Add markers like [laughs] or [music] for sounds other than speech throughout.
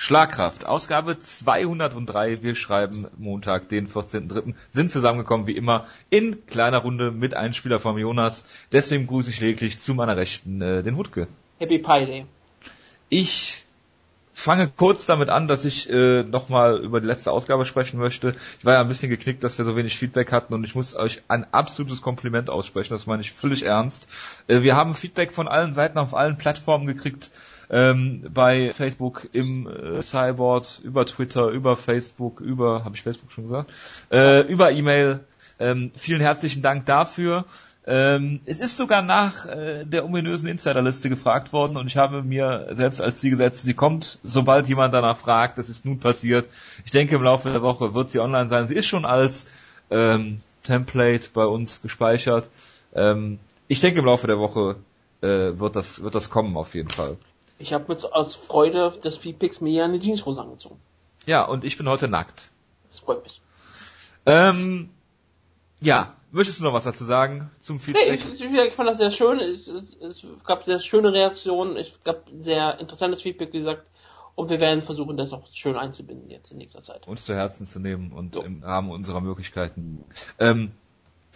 Schlagkraft, Ausgabe 203. Wir schreiben Montag, den 14.3. Sind zusammengekommen, wie immer, in kleiner Runde mit Einspieler vom Jonas. Deswegen grüße ich lediglich zu meiner Rechten äh, den Wutke. Happy Pi Day. Ich fange kurz damit an, dass ich äh, nochmal über die letzte Ausgabe sprechen möchte. Ich war ja ein bisschen geknickt, dass wir so wenig Feedback hatten und ich muss euch ein absolutes Kompliment aussprechen, das meine ich völlig ernst. Äh, wir haben Feedback von allen Seiten auf allen Plattformen gekriegt ähm, bei Facebook im äh, Cyborg, über Twitter, über Facebook, über, habe ich Facebook schon gesagt, äh, über E-Mail. Ähm, vielen herzlichen Dank dafür. Ähm, es ist sogar nach äh, der ominösen Insiderliste gefragt worden und ich habe mir selbst als Ziel gesetzt, sie kommt, sobald jemand danach fragt, das ist nun passiert. Ich denke, im Laufe der Woche wird sie online sein. Sie ist schon als ähm, Template bei uns gespeichert. Ähm, ich denke, im Laufe der Woche äh, wird das wird das kommen auf jeden Fall. Ich habe mit aus Freude des Feedbacks mir eine Jeanshose angezogen. Ja, und ich bin heute nackt. Das freut mich. Ähm, ja, möchtest du noch was dazu sagen zum Feedback? Nee, ich, ich, ich fand das sehr schön. Es, es, es gab sehr schöne Reaktionen. Es gab sehr interessantes Feedback, wie gesagt. Und wir werden versuchen, das auch schön einzubinden jetzt in nächster Zeit. Uns zu Herzen zu nehmen und so. im Rahmen unserer Möglichkeiten. Ähm,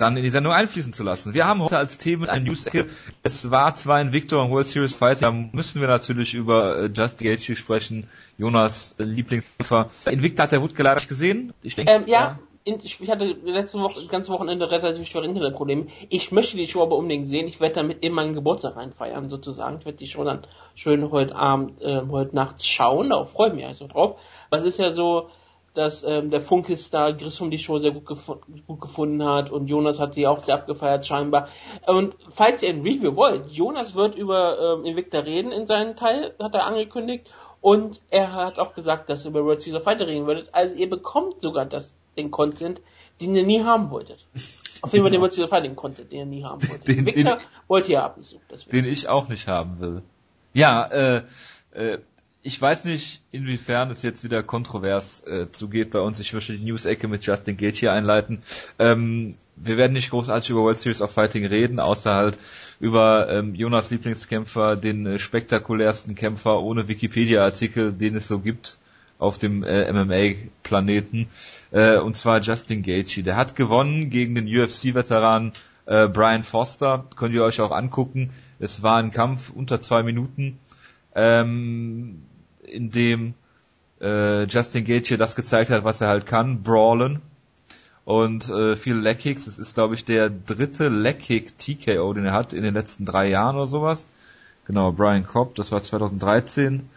dann in die Sendung einfließen zu lassen. Wir haben heute als Thema ein News-Ecke. Es war zwar ein Victor und World Series Fight, da müssen wir natürlich über äh, Just Gaethje sprechen, Jonas äh, Lieblingskämpfer. Invicta hat der Wood leider nicht gesehen. Ich denke, ähm, ja, ja. ich hatte letzte Woche, ganze Wochenende relativ schwere Internetprobleme. Ich möchte die Show aber unbedingt sehen. Ich werde damit in meinen Geburtstag reinfeiern, sozusagen. Ich werde die Show dann schön heute Abend, äh, heute Nacht schauen. Darauf freue ich mich also drauf. Es ist ja so, dass ähm, der Funkelstar Grissom die Show sehr gut, gef gut gefunden hat und Jonas hat sie auch sehr abgefeiert scheinbar. Und falls ihr ein Review wollt, Jonas wird über ähm, Invicta reden in seinem Teil, hat er angekündigt. Und er hat auch gesagt, dass ihr über World Series of Fighter reden würdet. Also ihr bekommt sogar das, den Content, den ihr nie haben wolltet. Auf jeden Fall den World Series of Fighting Content, den ihr nie haben wolltet. [laughs] Den, Invicta den, wollt ihr ab und Den ich auch nicht haben will. Ja, äh, äh, ich weiß nicht, inwiefern es jetzt wieder kontrovers äh, zugeht bei uns. Ich möchte die News-Ecke mit Justin Gate hier einleiten. Ähm, wir werden nicht großartig über World Series of Fighting reden, außer halt über ähm, Jonas Lieblingskämpfer, den äh, spektakulärsten Kämpfer ohne Wikipedia-Artikel, den es so gibt auf dem äh, MMA-Planeten. Äh, und zwar Justin Gaethje. Der hat gewonnen gegen den UFC-Veteran äh, Brian Foster. Könnt ihr euch auch angucken. Es war ein Kampf unter zwei Minuten. Ähm, in dem äh, Justin Gaethje das gezeigt hat, was er halt kann, brawlen und äh, viele Leckkicks. Es ist, glaube ich, der dritte Leckkick TKO, den er hat in den letzten drei Jahren oder sowas. Genau, Brian Cobb, das war 2013.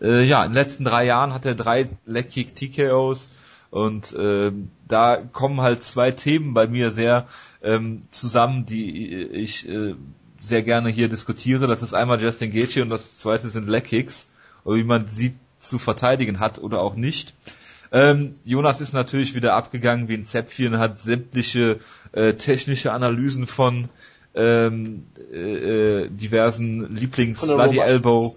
Äh, ja, in den letzten drei Jahren hat er drei Leckkick TKOs und äh, da kommen halt zwei Themen bei mir sehr ähm, zusammen, die ich äh, sehr gerne hier diskutiere. Das ist einmal Justin Gaethje und das zweite sind Leckicks oder wie man sie zu verteidigen hat oder auch nicht. Ähm, Jonas ist natürlich wieder abgegangen wie ein Zäpfchen, hat sämtliche äh, technische Analysen von ähm, äh, äh diversen Lieblings Bloody Elbow,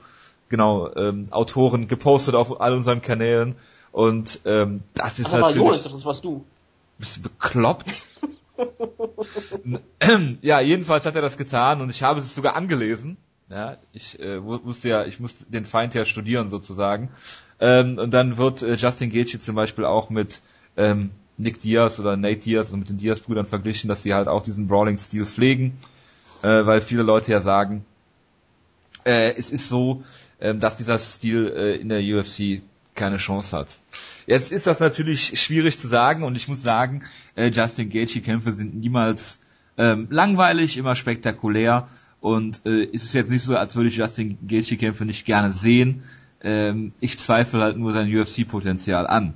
genau, ähm, Autoren gepostet auf all unseren Kanälen und ähm, das ist Ach, natürlich. Jonas, das warst du. Bist du bekloppt? [laughs] ja, jedenfalls hat er das getan und ich habe es sogar angelesen. Ja, ich äh, musste ja, ich musste den Feind ja studieren sozusagen. Ähm, und dann wird äh, Justin Gaethje zum Beispiel auch mit ähm, Nick Diaz oder Nate Diaz, also mit den Diaz-Brüdern verglichen, dass sie halt auch diesen Brawling-Stil pflegen, äh, weil viele Leute ja sagen, äh, es ist so, äh, dass dieser Stil äh, in der UFC keine Chance hat. Jetzt ist das natürlich schwierig zu sagen und ich muss sagen, äh, Justin Gaethje-Kämpfe sind niemals ähm, langweilig, immer spektakulär und äh, ist es jetzt nicht so, als würde ich Justin Gaethje-Kämpfe nicht gerne sehen. Ähm, ich zweifle halt nur sein UFC-Potenzial an.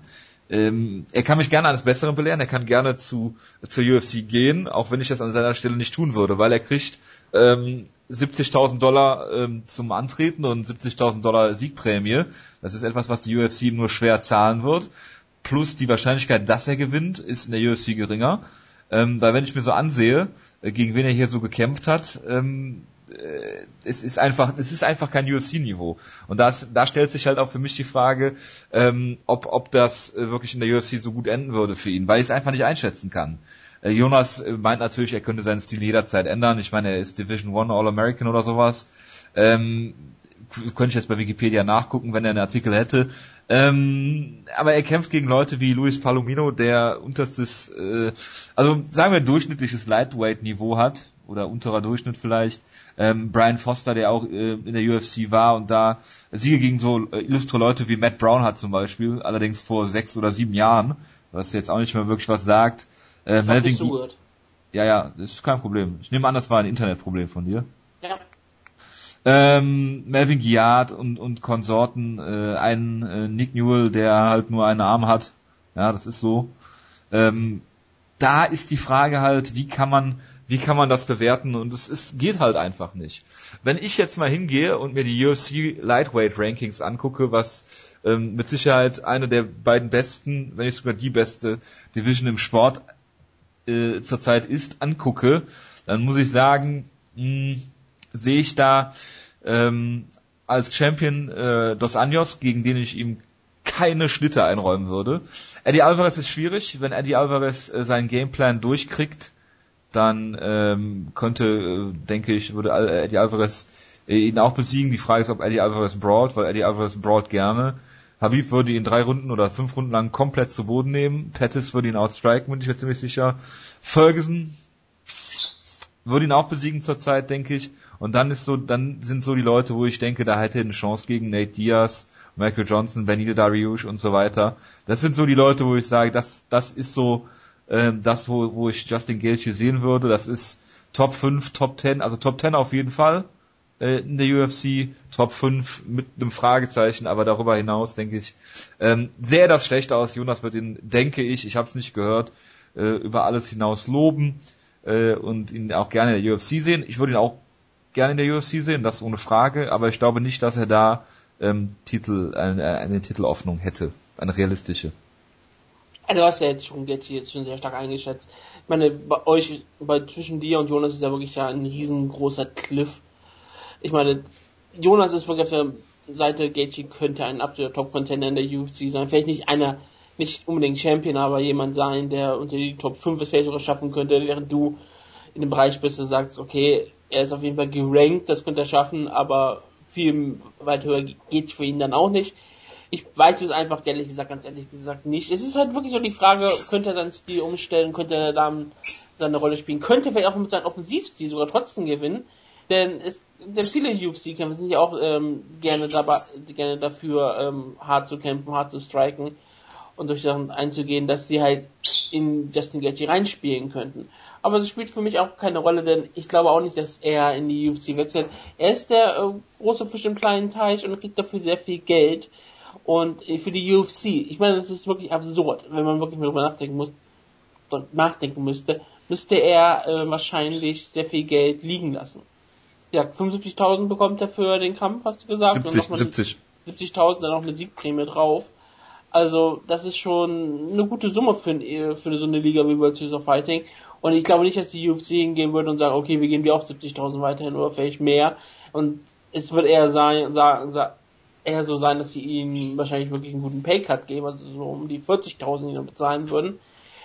Ähm, er kann mich gerne eines Besseren belehren, er kann gerne zu zur UFC gehen, auch wenn ich das an seiner Stelle nicht tun würde, weil er kriegt ähm, 70.000 Dollar ähm, zum Antreten und 70.000 Dollar Siegprämie. Das ist etwas, was die UFC nur schwer zahlen wird. Plus die Wahrscheinlichkeit, dass er gewinnt, ist in der UFC geringer. Ähm, weil wenn ich mir so ansehe, äh, gegen wen er hier so gekämpft hat, ähm, äh, es ist einfach, es ist einfach kein UFC-Niveau. Und das, da stellt sich halt auch für mich die Frage, ähm, ob, ob das äh, wirklich in der UFC so gut enden würde für ihn, weil ich es einfach nicht einschätzen kann. Äh, Jonas meint natürlich, er könnte seinen Stil jederzeit ändern. Ich meine, er ist Division One All-American oder sowas. Ähm, könnte ich jetzt bei Wikipedia nachgucken, wenn er einen Artikel hätte. Ähm, aber er kämpft gegen Leute wie Luis Palomino, der unterstes, äh, also sagen wir durchschnittliches Lightweight-Niveau hat oder unterer Durchschnitt vielleicht. Ähm, Brian Foster, der auch äh, in der UFC war und da Siege gegen so äh, illustre Leute wie Matt Brown hat zum Beispiel, allerdings vor sechs oder sieben Jahren, was jetzt auch nicht mehr wirklich was sagt. Äh, Melvin, ja, ja, das ist kein Problem. Ich nehme an, das war ein Internetproblem von dir. Ja. Ähm, Melvin Giard und, und Konsorten, äh, ein äh, Nick Newell, der halt nur einen Arm hat. Ja, das ist so. Ähm, da ist die Frage halt, wie kann man, wie kann man das bewerten? Und es, es geht halt einfach nicht. Wenn ich jetzt mal hingehe und mir die UFC Lightweight Rankings angucke, was ähm, mit Sicherheit eine der beiden besten, wenn nicht sogar die beste Division im Sport äh, zurzeit ist, angucke, dann muss ich sagen, mh, hm, sehe ich da ähm, als Champion äh, Dos Anjos, gegen den ich ihm keine Schnitte einräumen würde. Eddie Alvarez ist schwierig. Wenn Eddie Alvarez äh, seinen Gameplan durchkriegt, dann ähm, könnte, äh, denke ich, würde Eddie Alvarez äh, ihn auch besiegen. Die Frage ist, ob Eddie Alvarez brawlt, weil Eddie Alvarez brawlt gerne. Habib würde ihn drei Runden oder fünf Runden lang komplett zu Boden nehmen. Pettis würde ihn outstriken, bin ich mir ziemlich sicher. Ferguson würde ihn auch besiegen zurzeit, denke ich. Und dann ist so, dann sind so die Leute, wo ich denke, da hätte er eine Chance gegen Nate Diaz, Michael Johnson, Benito Dariush und so weiter. Das sind so die Leute, wo ich sage, das, das ist so ähm, das, wo, wo ich Justin Gaethje sehen würde. Das ist Top 5, Top 10, also Top 10 auf jeden Fall äh, in der UFC, Top 5 mit einem Fragezeichen, aber darüber hinaus denke ich, ähm, sähe das schlecht aus. Jonas wird ihn, denke ich, ich habe es nicht gehört, äh, über alles hinaus loben äh, und ihn auch gerne in der UFC sehen. Ich würde ihn auch gerne in der UFC sehen, das ohne Frage, aber ich glaube nicht, dass er da ähm, Titel, eine, eine Titelöffnung hätte, eine realistische. Also du hast ja jetzt schon Getty jetzt schon sehr stark eingeschätzt. Ich meine, bei euch, bei zwischen dir und Jonas ist ja wirklich ja ein riesengroßer Cliff. Ich meine, Jonas ist wirklich auf der Seite, Gaethje könnte ein absoluter Top-Contender in der UFC sein. Vielleicht nicht einer, nicht unbedingt Champion, aber jemand sein, der unter die Top 5 es vielleicht sogar schaffen könnte, während du in dem Bereich bist und sagst, okay, er ist auf jeden Fall gerankt, das könnte er schaffen, aber viel weit höher geht's für ihn dann auch nicht. Ich weiß es einfach ehrlich gesagt, ganz ehrlich gesagt nicht. Es ist halt wirklich so die Frage, könnte er seinen Stil umstellen, könnte er da seine Rolle spielen, könnte er vielleicht auch mit seinem Offensivstil sogar trotzdem gewinnen, denn es, denn viele UFC-Kämpfer sind ja auch ähm, gerne dabei, gerne dafür ähm, hart zu kämpfen, hart zu striken und durch Sachen einzugehen, dass sie halt in Justin Gaethje reinspielen könnten aber es spielt für mich auch keine Rolle, denn ich glaube auch nicht, dass er in die UFC wechselt. Er ist der äh, große Fisch im kleinen Teich und kriegt dafür sehr viel Geld. Und äh, für die UFC, ich meine, das ist wirklich absurd, wenn man wirklich mal drüber nachdenken muss, nachdenken müsste, müsste er äh, wahrscheinlich sehr viel Geld liegen lassen. Ja, 75.000 bekommt er für den Kampf, hast du gesagt? 70, 70. 70.000, dann noch eine Siegprämie drauf. Also, das ist schon eine gute Summe für, äh, für so eine Liga wie World Series of Fighting. Und ich glaube nicht, dass die UFC hingehen würde und sagen, okay, wir gehen wir auch 70.000 weiterhin oder vielleicht mehr. Und es wird eher sein, sagen, eher so sein, dass sie ihnen wahrscheinlich wirklich einen guten Paycut geben, also so um die 40.000, die dann bezahlen würden.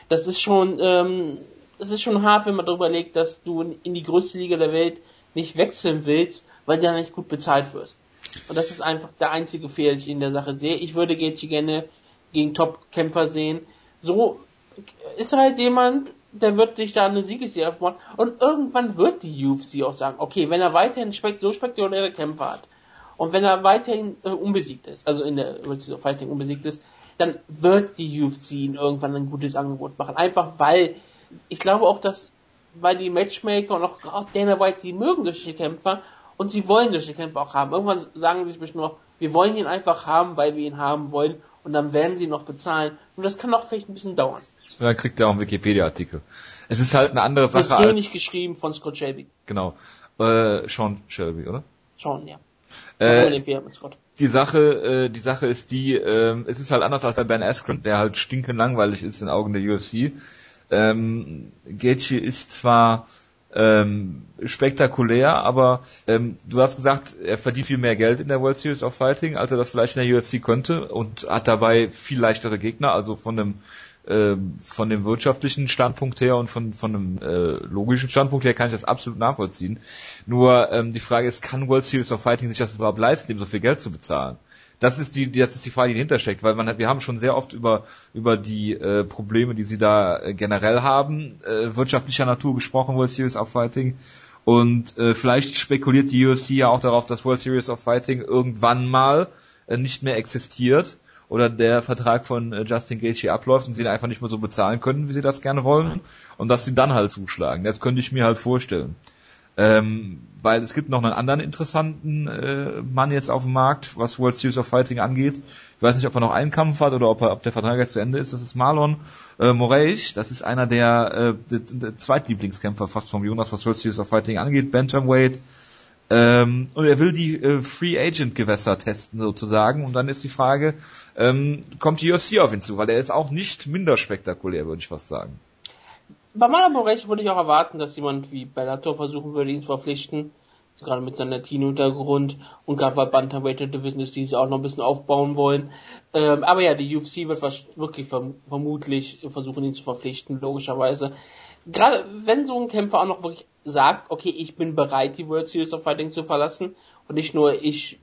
Das ist schon, ähm, das ist schon hart, wenn man darüber legt, dass du in die größte Liga der Welt nicht wechseln willst, weil du ja nicht gut bezahlt wirst. Und das ist einfach der einzige Fehler, den ich in der Sache sehe. Ich würde Gaethje gerne gegen Top-Kämpfer sehen. So ist halt jemand, der wird sich da eine Siegesserie aufbauen und irgendwann wird die UFC auch sagen, okay, wenn er weiterhin spekt so spektakuläre Kämpfe hat und wenn er weiterhin äh, unbesiegt ist, also in der UFC Fighting unbesiegt ist, dann wird die UFC ihm irgendwann ein gutes Angebot machen. Einfach weil, ich glaube auch, dass, weil die Matchmaker und auch gerade Dana White, die mögen solche Kämpfer und sie wollen solche Kämpfer auch haben. Irgendwann sagen sie sich bestimmt noch, wir wollen ihn einfach haben, weil wir ihn haben wollen und dann werden sie noch bezahlen. Und das kann auch vielleicht ein bisschen dauern. Und dann kriegt er auch einen Wikipedia-Artikel. Es ist halt eine andere Sache als... Persönlich geschrieben von Scott Shelby. Genau. Äh, Sean Shelby, oder? Sean, ja. Äh, die Sache, äh, die Sache ist die, äh, es ist halt anders als bei Ben Askren, der halt stinkend langweilig ist in Augen der UFC. Ähm, Gaethje ist zwar ähm, spektakulär, aber ähm, du hast gesagt, er verdient viel mehr Geld in der World Series of Fighting, als er das vielleicht in der UFC könnte und hat dabei viel leichtere Gegner, also von einem äh, von dem wirtschaftlichen Standpunkt her und von, von einem äh, logischen Standpunkt her kann ich das absolut nachvollziehen. Nur ähm, die Frage ist, kann World Series of Fighting sich das überhaupt leisten, ihm so viel Geld zu bezahlen? Das ist die, das ist die Frage, die dahinter steckt, weil man, wir haben schon sehr oft über über die äh, Probleme, die sie da äh, generell haben, äh, wirtschaftlicher Natur gesprochen, World Series of Fighting. Und äh, vielleicht spekuliert die UFC ja auch darauf, dass World Series of Fighting irgendwann mal äh, nicht mehr existiert oder der Vertrag von äh, Justin Gaethje abläuft und sie ihn einfach nicht mehr so bezahlen können, wie sie das gerne wollen und dass sie dann halt zuschlagen. Das könnte ich mir halt vorstellen. Ähm, weil es gibt noch einen anderen interessanten äh, Mann jetzt auf dem Markt, was World Series of Fighting angeht. Ich weiß nicht, ob er noch einen Kampf hat oder ob, er, ob der Vertrag jetzt zu Ende ist. Das ist Marlon äh, Moraes. Das ist einer der, äh, der, der Zweitlieblingskämpfer fast vom Jonas, was World Series of Fighting angeht. Bantamweight. Ähm, und er will die äh, Free Agent Gewässer testen sozusagen. Und dann ist die Frage, ähm, kommt die UFC auf ihn zu? Weil er ist auch nicht minder spektakulär, würde ich fast sagen bei Marlon Moraes würde ich auch erwarten, dass jemand wie Bellator versuchen würde, ihn zu verpflichten. Also gerade mit seinem Latino-Hintergrund und gerade bei Bantamweight Division ist, die sie auch noch ein bisschen aufbauen wollen. Ähm, aber ja, die UFC wird was wirklich verm vermutlich versuchen, ihn zu verpflichten, logischerweise. Gerade wenn so ein Kämpfer auch noch wirklich sagt, okay, ich bin bereit, die World Series of Fighting zu verlassen und nicht nur ich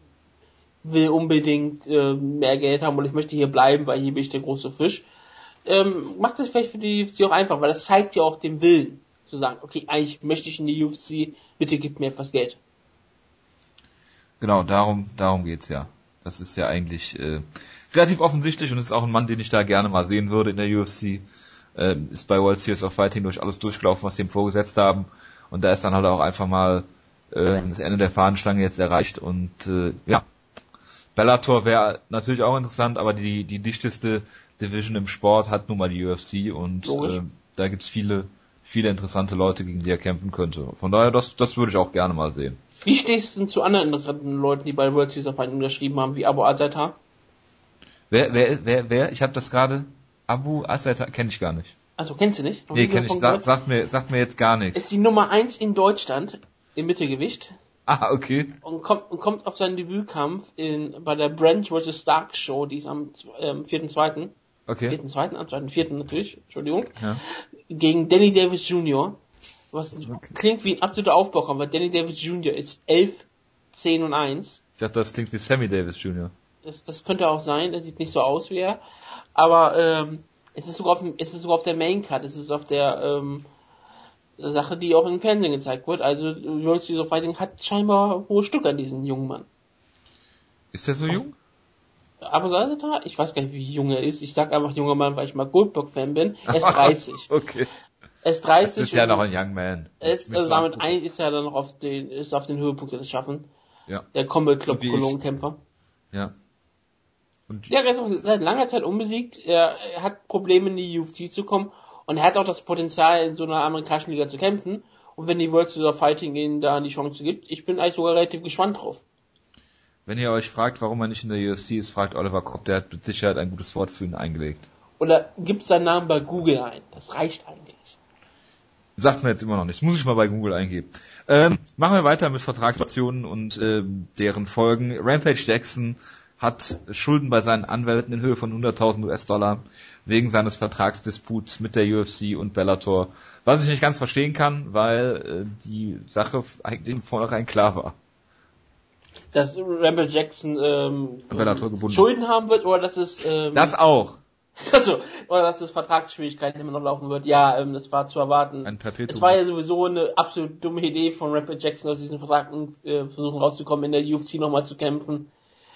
will unbedingt äh, mehr Geld haben und ich möchte hier bleiben, weil hier bin ich der große Fisch, ähm, macht das vielleicht für die UFC auch einfach, weil das zeigt ja auch den Willen, zu sagen, okay, eigentlich möchte ich in die UFC, bitte gib mir etwas Geld. Genau, darum, darum geht's ja. Das ist ja eigentlich äh, relativ offensichtlich und ist auch ein Mann, den ich da gerne mal sehen würde in der UFC. Äh, ist bei World Series of Fighting durch alles durchgelaufen, was sie ihm vorgesetzt haben. Und da ist dann halt auch einfach mal äh, das Ende der Fahnenstange jetzt erreicht. Und äh, ja, Bellator wäre natürlich auch interessant, aber die, die dichteste Division im Sport hat nun mal die UFC und äh, da gibt's viele, viele interessante Leute, gegen die er kämpfen könnte. Von daher, das, das würde ich auch gerne mal sehen. Wie stehst du denn zu anderen interessanten Leuten, die bei World Series of Fighting unterschrieben haben, wie Abu Azaitar? Wer, wer, wer, wer? Ich habe das gerade. Abu Azaitar kenne ich gar nicht. Also kennst du nicht? Noch nee, kenne ich. Sa sagt mir, sagt mir jetzt gar nichts. Ist die Nummer eins in Deutschland im Mittelgewicht. Ah, okay. Und kommt, und kommt auf seinen Debütkampf in, bei der Branch vs. Stark Show, die ist am ähm, 4.2. Okay. Vierten, zweiten, zweiten, vierten natürlich, Entschuldigung. Ja. Gegen Danny Davis Jr. Was okay. klingt wie ein absoluter Aufbaukampf, weil Danny Davis Jr. ist 11, 10 und 1. Ich dachte, das klingt wie Sammy Davis Jr. Das, das könnte auch sein, er sieht nicht so aus wie er. Aber ähm, es ist sogar auf, es ist sogar auf der Main Card, es ist auf der ähm, Sache, die auch im Fernsehen gezeigt wird. Also World Series of Fighting hat scheinbar hohe Stück an diesen jungen Mann. Ist der so jung? Aber Salazar, ich weiß gar nicht, wie jung er ist. Ich sag einfach junger Mann, weil ich mal Goldberg-Fan bin. Er ist [laughs] 30. okay. Er ist 30. Das ist ja noch ein Young Man. Er ist, also damit eigentlich ist er dann noch auf den, ist auf den Höhepunkt seines Schaffen. Ja. Der Combat Club so Cologne-Kämpfer. Ja. Und ja, er ist auch seit langer Zeit unbesiegt. Er, er hat Probleme in die UFC zu kommen und er hat auch das Potenzial, in so einer amerikanischen Liga zu kämpfen. Und wenn die World Series of Fighting ihm da die Chance gibt, ich bin eigentlich sogar relativ gespannt drauf. Wenn ihr euch fragt, warum er nicht in der UFC ist, fragt Oliver Kopp, der hat mit Sicherheit ein gutes Wort für ihn eingelegt. Oder gibt seinen Namen bei Google ein. Das reicht eigentlich. Sagt mir jetzt immer noch nichts. Muss ich mal bei Google eingeben. Ähm, machen wir weiter mit Vertragsoptionen und äh, deren Folgen. Rampage Jackson hat Schulden bei seinen Anwälten in Höhe von 100.000 US-Dollar wegen seines Vertragsdisputs mit der UFC und Bellator. Was ich nicht ganz verstehen kann, weil äh, die Sache eigentlich vornherein klar war dass Ramble Jackson ähm. Schulden haben wird oder dass es ähm, das auch. [laughs] Also, oder dass es Vertragsschwierigkeiten immer noch laufen wird. Ja, ähm, das war zu erwarten. Ein Perpetuum. Es war ja sowieso eine absolut dumme Idee von Rapper Jackson aus diesem Vertrag äh, versuchen rauszukommen, in der UFC nochmal zu kämpfen.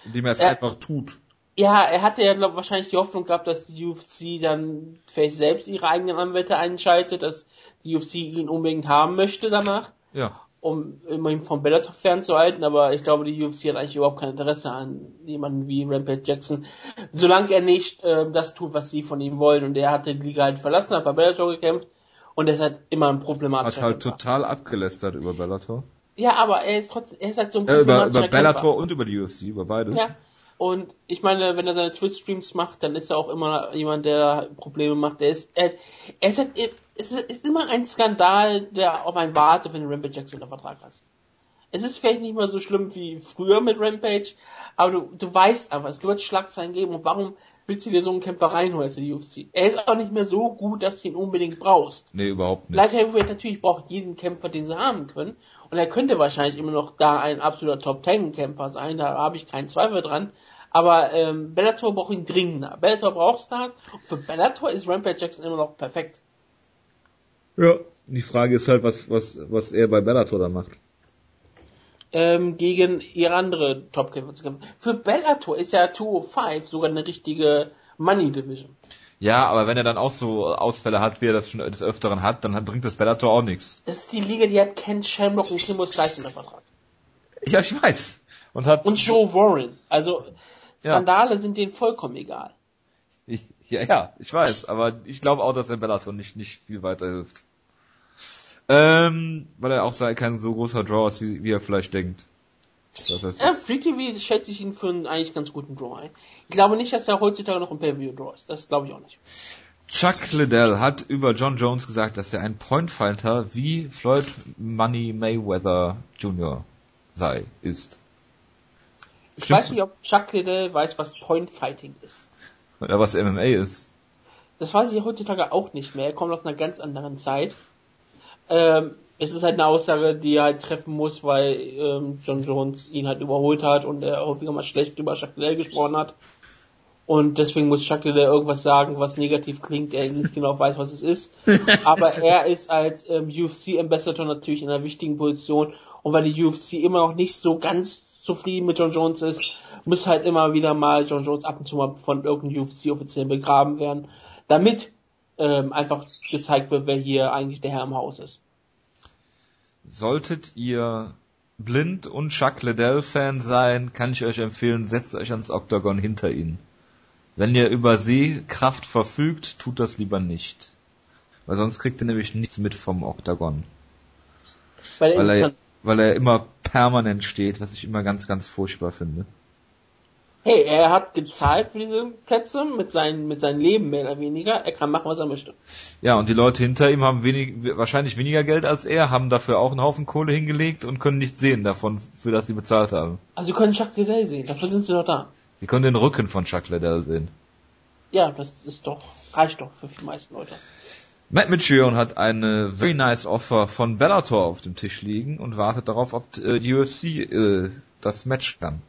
Indem er es einfach tut. Ja, er hatte ja glaub, wahrscheinlich die Hoffnung gehabt, dass die UFC dann vielleicht selbst ihre eigenen Anwälte einschaltet, dass die UFC ihn unbedingt haben möchte danach. Ja um immerhin vom Bellator fernzuhalten, aber ich glaube, die UFC hat eigentlich überhaupt kein Interesse an jemanden wie Rampage Jackson, solange er nicht äh, das tut, was sie von ihm wollen. Und er hatte die Liga halt verlassen, hat bei Bellator gekämpft und er ist halt immer ein problematischer Hat halt Kämpfer. total abgelästert über Bellator. Ja, aber er ist trotzdem, er ist halt so ein äh, über, über Bellator und über die UFC, über beide. Ja. Und ich meine, wenn er seine Twitch-Streams macht, dann ist er auch immer jemand, der Probleme macht. Er ist, er, er ist halt, es ist immer ein Skandal, der auf einen wartet, wenn du Rampage Jackson unter Vertrag hast. Es ist vielleicht nicht mehr so schlimm wie früher mit Rampage, aber du, du weißt einfach, es wird Schlagzeilen geben und warum willst du dir so einen Kämpfer reinholen die UFC? Er ist auch nicht mehr so gut, dass du ihn unbedingt brauchst. Nee, überhaupt nicht. Light Heavyweight natürlich braucht jeden Kämpfer, den sie haben können. Und er könnte wahrscheinlich immer noch da ein absoluter Top Ten Kämpfer sein, da habe ich keinen Zweifel dran. Aber ähm, Bellator braucht ihn dringender. Bellator braucht Stars. Und für Bellator ist Rampage Jackson immer noch perfekt. Ja. Die Frage ist halt, was, was, was er bei Bellator da macht. Ähm, gegen ihre andere Topkämpfer zu kämpfen. Für Bellator ist ja 205 sogar eine richtige Money Division. Ja, aber wenn er dann auch so Ausfälle hat, wie er das schon des Öfteren hat, dann bringt das Bellator auch nichts. Das ist die Liga, die hat Ken Shamrock und Kimbo Slice unter Vertrag. Ja, ich weiß. Und hat. Und Joe Warren. Also, Skandale ja. sind denen vollkommen egal. Ich, ja, ja, ich weiß, aber ich glaube auch, dass er Bellator nicht, nicht viel weiterhilft. Ähm, weil er auch sei kein so großer Draw ist, wie, wie er vielleicht denkt. Das heißt, ja, Free TV schätze ich ihn für einen eigentlich ganz guten Draw ein. Ich glaube nicht, dass er heutzutage noch ein Pay-View-Draw ist. Das glaube ich auch nicht. Chuck Liddell hat über John Jones gesagt, dass er ein Pointfighter wie Floyd Money Mayweather Jr. sei, ist. Ich Stimmt's? weiß nicht, ob Chuck Liddell weiß, was Pointfighting ist. Oder was MMA ist. Das weiß ich heutzutage auch nicht mehr. Er kommt aus einer ganz anderen Zeit. Ähm, es ist halt eine Aussage, die er halt treffen muss, weil ähm, John Jones ihn halt überholt hat und er häufiger mal schlecht über Chuck Liddell gesprochen hat. Und deswegen muss Chuck Liddell irgendwas sagen, was negativ klingt, er nicht genau weiß, was es ist. [laughs] Aber er ist als ähm, UFC-Ambassador natürlich in einer wichtigen Position. Und weil die UFC immer noch nicht so ganz zufrieden mit John Jones ist, muss halt immer wieder mal John Jones ab und zu mal von irgendeinem UFC-Offiziellen begraben werden, damit ähm, einfach gezeigt wird, wer hier eigentlich der Herr im Haus ist. Solltet ihr blind und Chuck Liddell Fan sein, kann ich euch empfehlen, setzt euch ans Octagon hinter ihn. Wenn ihr über Sehkraft verfügt, tut das lieber nicht. Weil sonst kriegt ihr nämlich nichts mit vom Octagon. Weil, weil er, weil er immer permanent steht, was ich immer ganz, ganz furchtbar finde hey, er hat gezahlt für diese Plätze mit seinem mit seinem Leben mehr oder weniger. Er kann machen, was er möchte. Ja, und die Leute hinter ihm haben wenig, wahrscheinlich weniger Geld als er, haben dafür auch einen Haufen Kohle hingelegt und können nicht sehen davon, für das sie bezahlt haben. Also sie können Chuck Liddell sehen, dafür sind sie doch da. Sie können den Rücken von Chuck Liddell sehen. Ja, das ist doch, reicht doch für die meisten Leute. Matt Mitrion hat eine very nice Offer von Bellator auf dem Tisch liegen und wartet darauf, ob äh, die UFC äh, das Match kann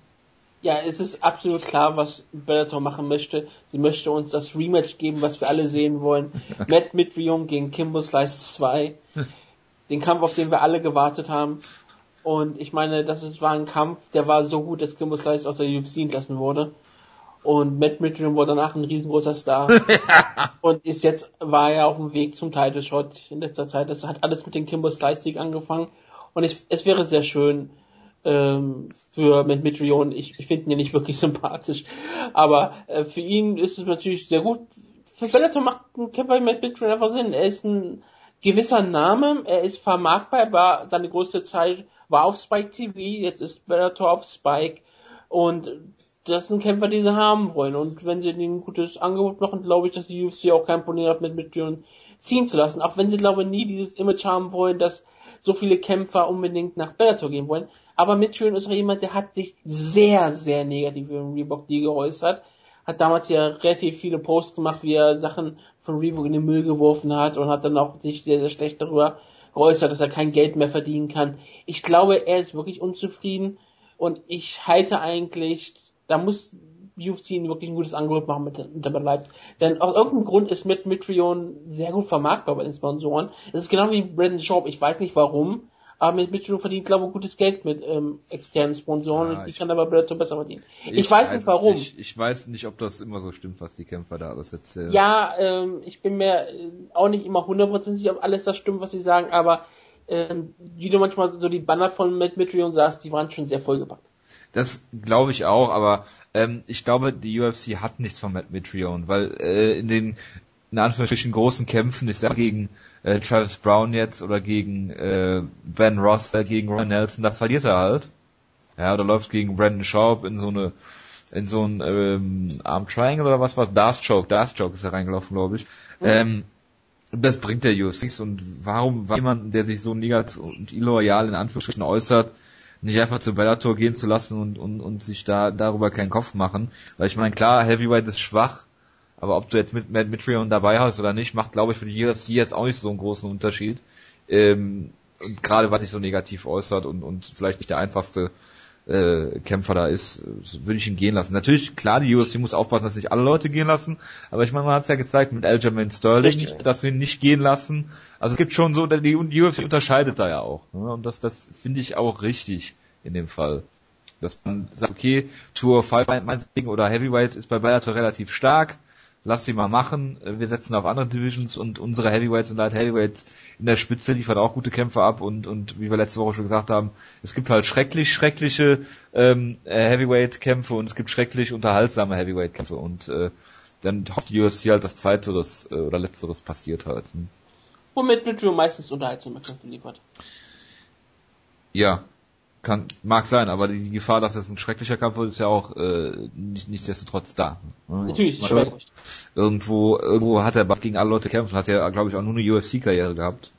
ja, es ist absolut klar, was Bellator machen möchte. Sie möchte uns das Rematch geben, was wir alle sehen wollen. [laughs] Matt Mitrion gegen Kimbo Slice 2. Den Kampf, auf den wir alle gewartet haben. Und ich meine, das ist, war ein Kampf, der war so gut, dass Kimbo Slice aus der UFC entlassen wurde. Und Matt Mitrion wurde danach ein riesengroßer Star. [laughs] und ist jetzt, war er auf dem Weg zum Title Shot in letzter Zeit. Das hat alles mit dem Kimbo Slice Sieg angefangen. Und ich, es wäre sehr schön, ähm, für Matt Mitrion. Ich, ich finde ihn ja nicht wirklich [laughs] sympathisch. Aber äh, für ihn ist es natürlich sehr gut. Für Bellator macht ein Kämpfer Matt Mitrion einfach Sinn. Er ist ein gewisser Name, er ist vermarktbar, er war seine größte Zeit war auf Spike TV, jetzt ist Bellator auf Spike und das sind Kämpfer, die sie haben wollen und wenn sie ihnen ein gutes Angebot machen, glaube ich, dass die UFC auch kein Problem hat, mit Mitrion ziehen zu lassen, auch wenn sie glaube ich nie dieses Image haben wollen, dass so viele Kämpfer unbedingt nach Bellator gehen wollen. Aber Mitchell ist auch jemand, der hat sich sehr, sehr negativ über den Reebok-Deal geäußert. Hat damals ja relativ viele Posts gemacht, wie er Sachen von Reebok in den Müll geworfen hat und hat dann auch sich sehr, sehr schlecht darüber geäußert, dass er kein Geld mehr verdienen kann. Ich glaube, er ist wirklich unzufrieden und ich halte eigentlich, da muss UFC wirklich ein gutes Angebot machen mit, mit dabei bleibt. Denn aus irgendeinem Grund ist mit Mitrion sehr gut vermarktbar bei den Sponsoren. Es ist genau wie Brandon Schaub. Ich weiß nicht warum, aber mit Mitchell verdient, glaube ich, gutes Geld mit ähm, externen Sponsoren ja, und die kann aber Bellator besser verdienen. Ich, ich weiß nicht warum. Ich, ich, weiß nicht, ob das immer so stimmt, was die Kämpfer da alles erzählen. Ja, ähm, ich bin mir äh, auch nicht immer hundertprozentig sicher, ob alles das stimmt, was sie sagen, aber ähm, wie du manchmal so die Banner von Matt Mitrion sagst, die waren schon sehr vollgepackt. Das glaube ich auch, aber ähm, ich glaube, die UFC hat nichts von Matt Mitrion, weil äh, in den in Anführungsstrichen großen Kämpfen, ich sag gegen äh, Travis Brown jetzt oder gegen äh, Ben Roth, äh, gegen Ryan Nelson, da verliert er halt. Ja, oder läuft gegen Brandon Schaub in so eine in so ein ähm, Arm Triangle oder was was Darth Choke, Darth Choke ist er reingelaufen, glaube ich. Mhm. Ähm, das bringt der UFC nichts und warum, warum jemand, der sich so negativ und illoyal in Anführungsstrichen äußert, nicht einfach zu Bellator gehen zu lassen und, und, und sich da darüber keinen Kopf machen. Weil ich meine, klar, Heavyweight ist schwach, aber ob du jetzt mit Matt Mitrion dabei hast oder nicht, macht, glaube ich, für die UFC jetzt auch nicht so einen großen Unterschied. Ähm, und gerade was sich so negativ äußert und, und vielleicht nicht der einfachste äh, Kämpfer da ist, würde ich ihn gehen lassen. Natürlich, klar, die UFC muss aufpassen, dass nicht alle Leute gehen lassen, aber ich meine, man hat es ja gezeigt mit Aljamain Sterling, Richtig. dass wir ihn nicht gehen lassen. Also es gibt schon so, die, UFC unterscheidet da ja auch. Ne? Und das, das finde ich auch richtig in dem Fall. Dass man sagt, okay, Tour 5 meinetwegen oder Heavyweight ist bei Bellator relativ stark, lass sie mal machen. Wir setzen auf andere Divisions und unsere Heavyweights und Light Heavyweights in der Spitze liefern auch gute Kämpfe ab und, und wie wir letzte Woche schon gesagt haben, es gibt halt schrecklich, schreckliche ähm, Heavyweight-Kämpfe und es gibt schrecklich unterhaltsame Heavyweight-Kämpfe und äh, dann hofft die UFC halt, dass zweiteres äh, oder letzteres passiert halt. Hm. Womit Mitchell meistens unterhaltsame Kämpfe liefert. Ja, kann, mag sein, aber die Gefahr, dass es ein schrecklicher Kampf wird, ist ja auch äh, nicht, nichtsdestotrotz da. Natürlich, ich weiß nicht. Irgendwo, irgendwo hat er gegen alle Leute kämpfen, hat er, glaube ich, auch nur eine UFC-Karriere gehabt.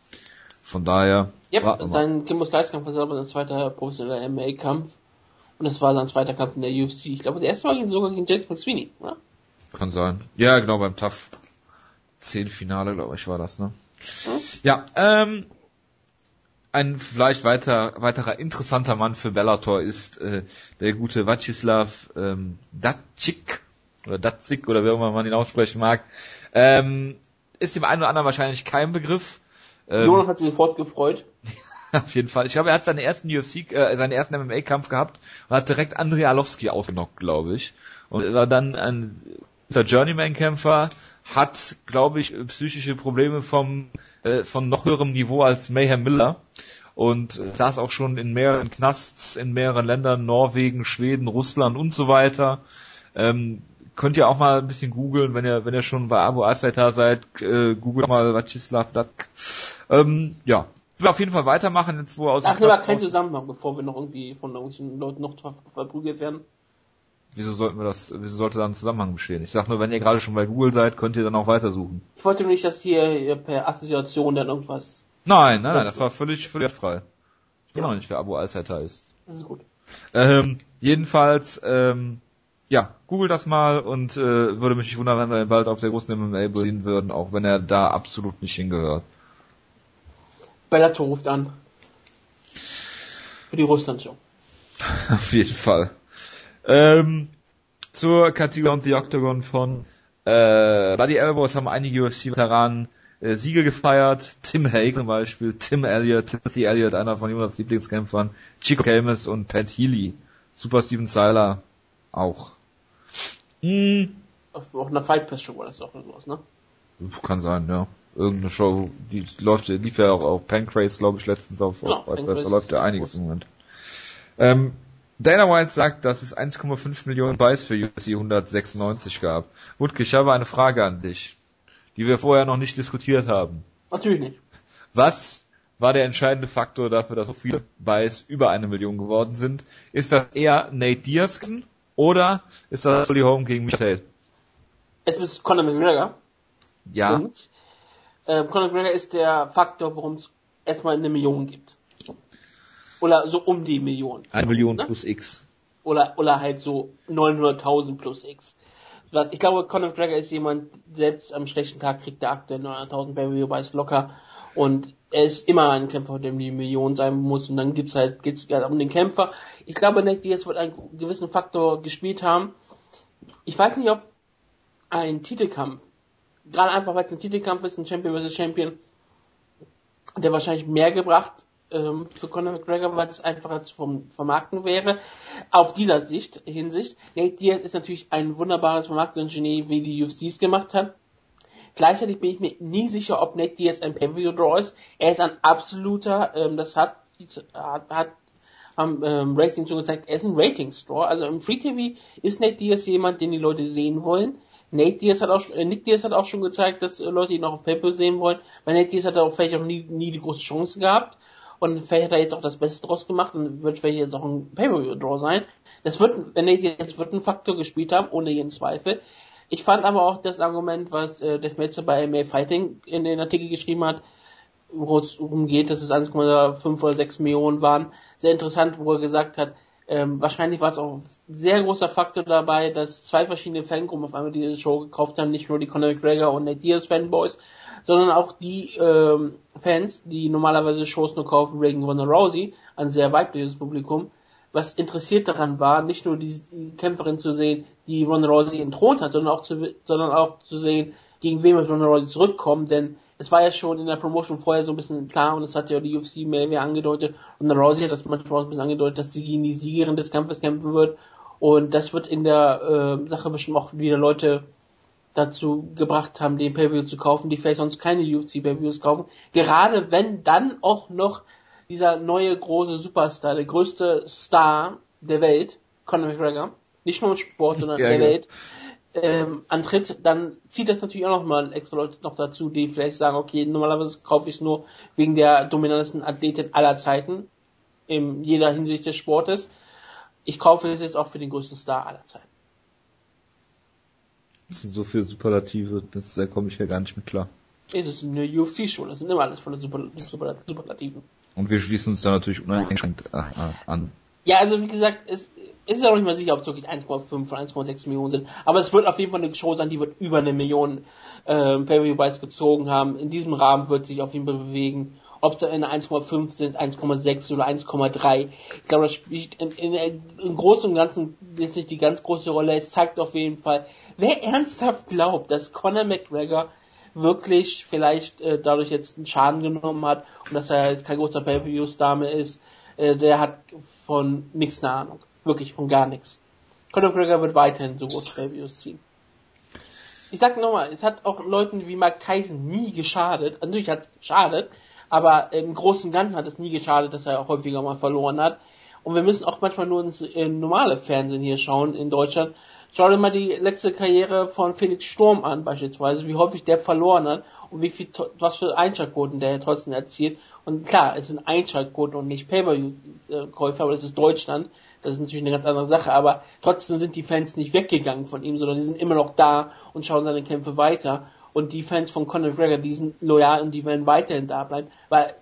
Von daher. Ja, sein Kimbo Slice-Kampf war selber sein zweiter professioneller MMA-Kampf. Und es war sein zweiter Kampf in der UFC. Ich glaube, der erste war sogar gegen James McSweeney, oder? Kann sein. Ja, genau, beim TAF 10 Finale, glaube ich, war das, ne? Hm? Ja, ähm, ein vielleicht weiter, weiterer interessanter Mann für Bellator ist äh, der gute Vacislav ähm, Dacic oder Dacic oder wie auch immer man ihn aussprechen mag. Ähm, ist dem einen oder anderen wahrscheinlich kein Begriff. Ähm, Jonas hat sich sofort gefreut. [laughs] auf jeden Fall. Ich glaube, er hat seinen ersten UFC, äh, seinen ersten MMA-Kampf gehabt und hat direkt Andrei Arlovski ausgenockt, glaube ich. Und war dann ein Journeyman-Kämpfer, hat, glaube ich, psychische Probleme vom äh, von noch höherem Niveau als Mayhem Miller und äh, saß auch schon in mehreren Knasts in mehreren Ländern, Norwegen, Schweden, Russland und so weiter. Ähm, könnt ihr auch mal ein bisschen googeln, wenn ihr wenn ihr schon bei Abu Asaita seid, äh, googelt mal Vacislav Dak. Ähm, ja, ich will auf jeden Fall weitermachen, jetzt wo er aus Ach, aber kein Zusammenhang, bevor wir noch irgendwie von irgendwelchen Leuten noch verprügelt werden. Wieso sollten wir das, wieso sollte da ein Zusammenhang bestehen? Ich sag nur, wenn ihr gerade schon bei Google seid, könnt ihr dann auch weitersuchen. Ich wollte nicht, dass hier per Assoziation dann irgendwas. Nein, nein, nein, das war völlig, völlig frei. Ich bin ja. noch nicht, wer Abo Alzheimer ist. Das ist gut. Ähm, jedenfalls, ähm, ja, google das mal und äh, würde mich wundern, wenn wir ihn bald auf der großen MMA sehen würden, auch wenn er da absolut nicht hingehört. Bellator ruft an. Für die Russland-Show. [laughs] auf jeden Fall. Ähm, zur Kategorie und The Octagon von äh, Bloody Elbows haben einige UFC-Veteranen äh, Siege gefeiert. Tim Hague zum Beispiel, Tim Elliott, Timothy Elliott, einer von Jonas Lieblingskämpfern, Chico Camus und Pat Healy. Super Steven Seiler auch. Hm. Auf, auf einer Fight Pass Show war das auch irgendwas, ne? Kann sein, ja. Irgendeine Show, die läuft, lief ja auch auf Pancrase, glaube ich, letztens auf, genau, auf Fight Pass. Da läuft ja einiges im Moment. Ähm, Dana White sagt, dass es 1,5 Millionen Buys für UFC 196 gab. Wutke, ich habe eine Frage an dich, die wir vorher noch nicht diskutiert haben. Natürlich nicht. Was war der entscheidende Faktor dafür, dass so viele Buys über eine Million geworden sind? Ist das eher Nate Diaz oder ist das Holly Holm gegen Michael? Es ist Conor McGregor. Ja. Und, äh, Conor McGregor ist der Faktor, warum es erstmal eine Million gibt. Oder so um die Million. Eine Million ne? plus X. Oder, oder halt so 900.000 plus X. Ich glaube, Conor McGregor ist jemand, selbst am schlechten Tag kriegt der aktuell 900.000 Barry Buys locker. Und er ist immer ein Kämpfer, dem die Million sein muss. Und dann gibt's halt, geht's halt um den Kämpfer. Ich glaube, Nick Diaz wird einen gewissen Faktor gespielt haben. Ich weiß nicht, ob ein Titelkampf, gerade einfach weil es ein Titelkampf ist, ein Champion vs. Champion, der wahrscheinlich mehr gebracht ähm, für Conor McGregor, weil es einfacher zu vermarkten wäre. Auf dieser Sicht, Hinsicht, Nate Diaz ist natürlich ein wunderbares Vermarktungsgenie, wie die UFC es gemacht hat. Gleichzeitig bin ich mir nie sicher, ob Nate Diaz ein Pay-Per-View-Draw ist. Er ist ein absoluter, ähm, das hat, hat, hat haben ähm, Ratings schon gezeigt, er ist ein Ratings-Draw. Also im Free TV ist Nate Diaz jemand, den die Leute sehen wollen. Nate Diaz hat auch, äh, Nick Diaz hat auch schon gezeigt, dass äh, Leute ihn auch auf Paper sehen wollen. Bei Nate Diaz hat er auch vielleicht auch nie, nie die große Chance gehabt. Und vielleicht hat er jetzt auch das Beste draus gemacht und wird vielleicht jetzt auch ein Pay-Per-View-Draw sein. Das wird, wenn er jetzt wird ein Faktor gespielt haben, ohne jeden Zweifel. Ich fand aber auch das Argument, was äh, Dave Meltzer bei MA Fighting in den Artikel geschrieben hat, worum geht, dass es 1,5 oder 6 Millionen waren. Sehr interessant, wo er gesagt hat, ähm, wahrscheinlich war es auch ein sehr großer Faktor dabei, dass zwei verschiedene Fangruppen auf einmal diese Show gekauft haben, nicht nur die Conor McGregor und Nate Diaz Fanboys, sondern auch die ähm, Fans, die normalerweise Shows nur kaufen, Reagan Ronda Rousey, ein sehr weibliches Publikum, was interessiert daran war, nicht nur die, die Kämpferin zu sehen, die Ronda Rousey entthront hat, sondern auch zu, sondern auch zu sehen, gegen wen wird Ronda Rousey zurückkommen, denn es war ja schon in der Promotion vorher so ein bisschen klar und es hat ja die UFC mehr, mehr angedeutet und Rousey hat das manchmal auch ein bisschen angedeutet, dass sie gegen die Siegerin des Kampfes kämpfen wird und das wird in der äh, Sache bestimmt auch wieder Leute dazu gebracht haben, den Pay-Per-View zu kaufen, die vielleicht sonst keine UFC Pay-Per-Views kaufen. Gerade wenn dann auch noch dieser neue große Superstar, der größte Star der Welt, Conor McGregor, nicht nur im Sport, sondern ja, der ja. Welt, ähm, antritt, dann zieht das natürlich auch nochmal extra Leute noch dazu, die vielleicht sagen, okay, normalerweise kaufe ich es nur wegen der dominantesten Athletin aller Zeiten, in jeder Hinsicht des Sportes. Ich kaufe es jetzt auch für den größten Star aller Zeiten. Das sind so viele Superlative, das, da komme ich ja gar nicht mit klar. Es ist eine UFC-Show, das sind immer alles voller Super, Super, Superlativen. Und wir schließen uns da natürlich uneingeschränkt äh, an. Ja, also wie gesagt, es ist ja noch nicht mal sicher, ob es wirklich 1,5 oder 1,6 Millionen sind. Aber es wird auf jeden Fall eine Show sein, die wird über eine Million äh, Pay-Per-View-Bytes gezogen haben. In diesem Rahmen wird sich auf jeden Fall bewegen. Ob es eine 1,5 sind, 1,6 oder 1,3. Ich glaube, das spielt in, in, in Großen und Ganzen jetzt nicht die ganz große Rolle. Es zeigt auf jeden Fall, wer ernsthaft glaubt, dass Conor McGregor wirklich vielleicht äh, dadurch jetzt einen Schaden genommen hat und dass er jetzt kein großer Pay-Per-View-Star mehr ist, äh, der hat von nichts eine Ahnung. Wirklich von gar nichts. Conor McGregor wird weiterhin so große Reviews ziehen. Ich sag nochmal, es hat auch Leuten wie Mike Tyson nie geschadet. Natürlich hat es geschadet, aber im Großen und Ganzen hat es nie geschadet, dass er auch häufiger mal verloren hat. Und wir müssen auch manchmal nur ins äh, normale Fernsehen hier schauen in Deutschland. Schau dir mal die letzte Karriere von Felix Sturm an, beispielsweise, wie häufig der verloren hat und wie viel, was für Einschaltquoten der trotzdem erzielt. Und klar, es sind Einschaltquoten und nicht Pay-Per-View-Käufer, aber das ist Deutschland. Das ist natürlich eine ganz andere Sache, aber trotzdem sind die Fans nicht weggegangen von ihm, sondern die sind immer noch da und schauen seine Kämpfe weiter. Und die Fans von Conor McGregor, die sind loyal und die werden weiterhin da bleiben, weil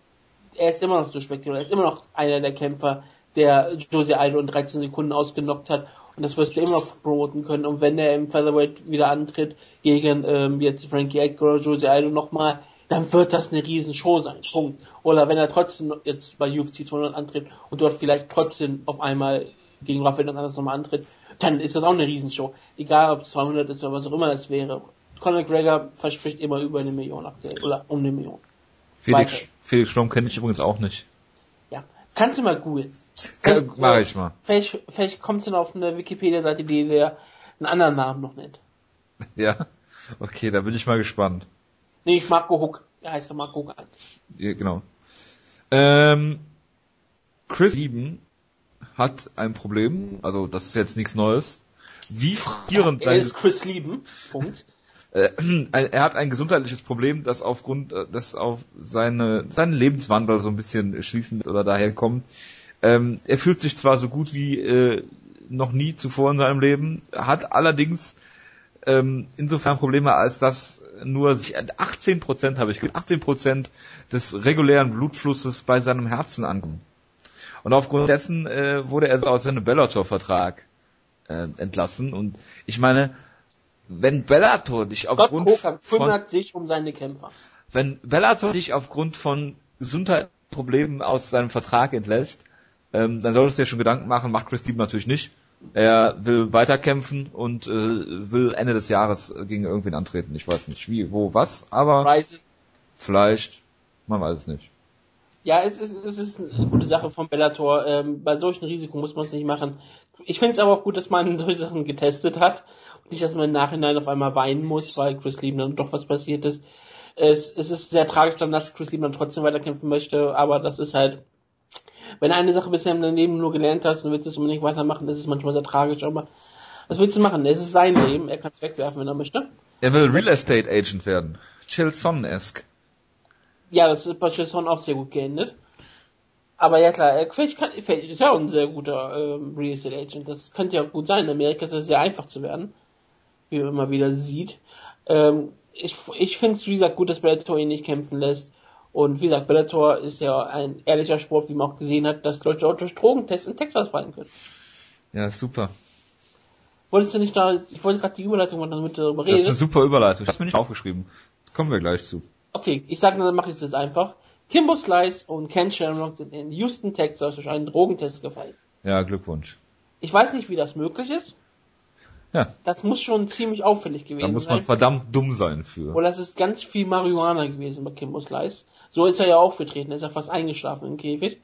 er ist immer noch so spektakulär, er ist immer noch einer der Kämpfer, der Jose Aldo in 13 Sekunden ausgenockt hat. Und das wirst du immer promoten können. Und wenn er im Featherweight wieder antritt gegen ähm, jetzt Frankie Edgar oder Jose Aldo nochmal, dann wird das eine Riesenshow sein. Punkt. Oder wenn er trotzdem jetzt bei UFC 200 antritt und dort vielleicht trotzdem auf einmal gegen Rafael Nadal nochmal antritt, dann ist das auch eine Riesenshow. Egal ob es 200 ist oder was auch immer es wäre. Conor McGregor verspricht immer über eine Million aktuell. Oder um eine Million. Felix, Felix Sturm kenne ich übrigens auch nicht. Kannst du mal googeln. Mach ich mal. Vielleicht, vielleicht kommst du noch auf eine Wikipedia-Seite, die dir einen anderen Namen noch nennt. [laughs] Ja. Okay, da bin ich mal gespannt. Nee, ich Marco Hook. Er heißt doch Marco Hook Ja, genau. Ähm, Chris Lieben hat ein Problem, also das ist jetzt nichts Neues. Wie frierend ja, er ist Chris Lieben. Punkt. Äh, er hat ein gesundheitliches Problem, das aufgrund, äh, das auf seine, seinen Lebenswandel so ein bisschen schließend oder daher kommt. Ähm, er fühlt sich zwar so gut wie äh, noch nie zuvor in seinem Leben, hat allerdings ähm, insofern Probleme, als dass nur 18 Prozent habe ich 18 Prozent des regulären Blutflusses bei seinem Herzen ankommen. Und aufgrund dessen äh, wurde er aus seinem Bellator-Vertrag äh, entlassen. Und ich meine, wenn Bellator dich aufgrund Gott, von sich um seine Kämpfer. Wenn Bellator dich aufgrund von Gesundheitsproblemen aus seinem Vertrag entlässt, ähm, dann solltest du dir schon Gedanken machen, macht Chris Deeb natürlich nicht. Er will weiterkämpfen und äh, will Ende des Jahres gegen irgendwen antreten. Ich weiß nicht wie, wo, was, aber Reise. vielleicht, man weiß es nicht. Ja, es ist, es ist eine gute Sache von Bellator. Ähm, bei solchen Risiken muss man es nicht machen. Ich finde es aber auch gut, dass man [laughs] solche Sachen getestet hat. Nicht, dass man im Nachhinein auf einmal weinen muss, weil Chris Lieben dann doch was passiert ist. Es, es ist sehr tragisch dann, dass Chris Lieben dann trotzdem weiterkämpfen möchte, aber das ist halt wenn du eine Sache bisher im Leben nur gelernt hast und willst es unbedingt weitermachen, ist es manchmal sehr tragisch, aber was willst du machen? Es ist sein Leben, er kann es wegwerfen, wenn er möchte. Er will Real Estate Agent werden. Chilson-esque. Ja, das ist bei Chilson auch sehr gut geendet. Aber ja klar, vielleicht, kann, vielleicht ist ja auch ein sehr guter ähm, Real Estate Agent. Das könnte ja gut sein. In Amerika ist es sehr einfach zu werden, wie man immer wieder sieht. Ähm, ich ich finde es, wie gesagt, gut, dass Bellator ihn nicht kämpfen lässt. Und wie gesagt, Bellator ist ja ein ehrlicher Sport, wie man auch gesehen hat, dass Leute auch durch Drogentests in Texas fallen können. Ja, super. Wolltest du nicht da, ich wollte gerade die Überleitung machen, damit du darüber Das ist eine redest. super Überleitung. Das hast mir nicht aufgeschrieben. Kommen wir gleich zu. Okay, ich sage, dann mache ich es jetzt einfach. Kimbo Slice und Ken Shamrock sind in Houston, Texas durch einen Drogentest gefallen. Ja, Glückwunsch. Ich weiß nicht, wie das möglich ist. Ja, Das muss schon ziemlich auffällig da gewesen muss man sein. verdammt dumm sein für. Oder es ist ganz viel Marihuana gewesen bei Kimbo Slice. So ist er ja auch vertreten, er ist ja fast eingeschlafen im Käfig.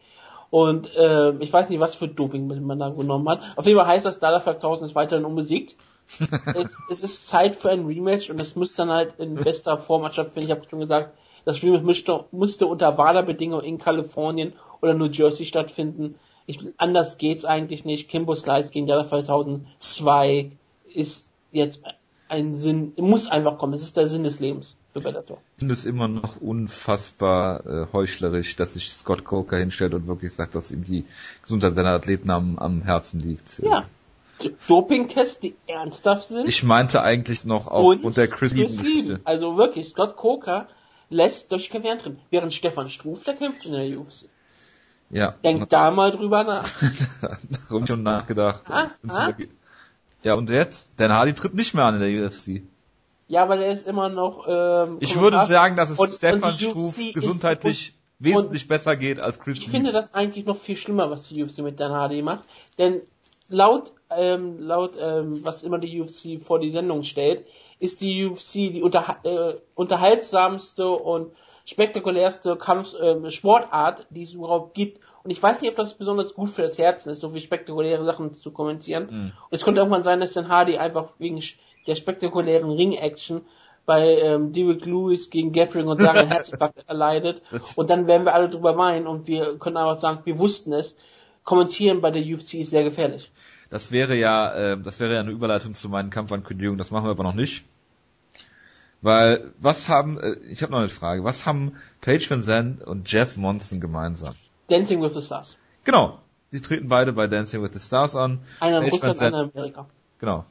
Und äh, ich weiß nicht, was für Dopingmittel man da genommen hat. Auf jeden Fall heißt das, Dada 5000 ist weiterhin unbesiegt. [laughs] es, es ist Zeit für ein Rematch und es muss dann halt in bester Format stattfinden. Ich habe schon gesagt, das Rematch müsste, musste unter WADA-Bedingungen in Kalifornien oder New Jersey stattfinden. Ich, anders geht's eigentlich nicht. Kimbo Slice gegen Dada 5002 ist jetzt ein Sinn, muss einfach kommen. Es ist der Sinn des Lebens für Bellator. Ich finde es immer noch unfassbar äh, heuchlerisch, dass sich Scott Coker hinstellt und wirklich sagt, dass ihm die Gesundheit seiner Athleten am, am Herzen liegt. Ja. Dopingtests, die ernsthaft sind. Ich meinte eigentlich noch aufgrund der Chris Chris. Lieben. Also wirklich, Scott Coker lässt durch Kämpfe antreten. Während Stefan Struf, der kämpft in der UFC. Ja, Denkt da mal drüber nach. [laughs] darum schon nachgedacht. Ah, ah. Ja, und jetzt? Dan Hardy tritt nicht mehr an in der UFC. Ja, aber der ist immer noch. Ähm, Ich würde sagen, dass es Und- Stefan und Struf gesundheitlich und- wesentlich besser geht als Chris Ich Lieben. finde das eigentlich noch viel schlimmer, was die UFC mit Dan Hardy macht. Denn laut, ähm, laut ähm, was immer die UFC vor die Sendung stellt, ist die UFC die unter, äh, unterhaltsamste und spektakulärste Kampf, äh, Sportart, die es überhaupt gibt. Und ich weiß nicht, ob das besonders gut für das Herzen ist, so viel spektakuläre Sachen zu kommentieren. Mhm. Und es könnte irgendwann sein, dass Dan Hardy einfach wegen der spektakulären Ring-Action bei ähm, Derek Lewis gegen Gathering und sagen, [laughs] einen Herzinfarkt erleidet. Und dann werden wir alle drüber weinen und wir können einfach sagen, wir wussten es. Kommentieren bei der UFC ist sehr gefährlich. Das wäre ja, äh, das wäre ja eine Überleitung zu meinen Kampfankündigungen. Das machen wir aber noch nicht. Weil, was haben, äh, ich habe noch eine Frage, was haben Paige Van Zandt und Jeff Monson gemeinsam? Dancing with the Stars. Genau, die treten beide bei Dancing with the Stars an. Einer in Russland, einer in Amerika. Genau.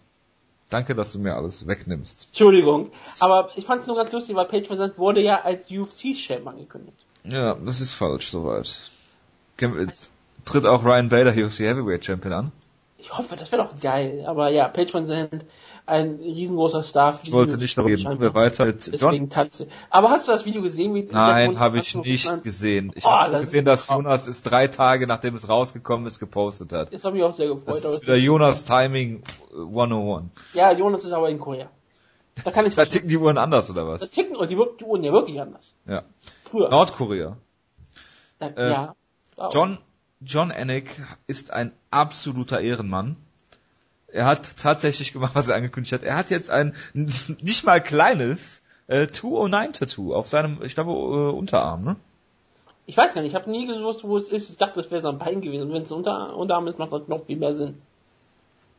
Danke, dass du mir alles wegnimmst. Entschuldigung. Aber ich fand es nur ganz lustig, weil Paige Van Zandt wurde ja als UFC-Champ angekündigt. Ja, das ist falsch soweit. Tritt auch Ryan Bader UFC Heavyweight Champion an? Ich hoffe, das wäre doch geil. Aber ja, Paige Van Zandt, ein riesengroßer Star für die Ich wollte nicht darüber reden. Wir weiter mit John. Deswegen tanze. Aber hast du das Video gesehen? Wie Nein, habe ich nicht Russland- gesehen. Ich Oh, habe gesehen, dass Jonas es drei Tage, nachdem es rausgekommen ist, gepostet hat. Das hat mich auch sehr gefreut. Das ist wieder Jonas Timing äh, 101. ja, Jonas ist aber in Korea. Da kann ich Da ticken die Uhren anders, oder Da was? ticken und die, die Uhren ja wirklich anders. Ja. Früher. Nordkorea. Da, äh, ja. John, John Anik ist ein absoluter Ehrenmann. Er hat tatsächlich gemacht, was er angekündigt hat. Er hat jetzt ein [laughs] nicht mal kleines äh, 209-Tattoo auf seinem, ich glaube, äh, Unterarm, ne? Ich weiß gar nicht, ich habe nie gewusst, wo es ist. Ich dachte, das wäre sein Bein gewesen. Und wenn es unter, Unterarm ist, macht das noch viel mehr Sinn.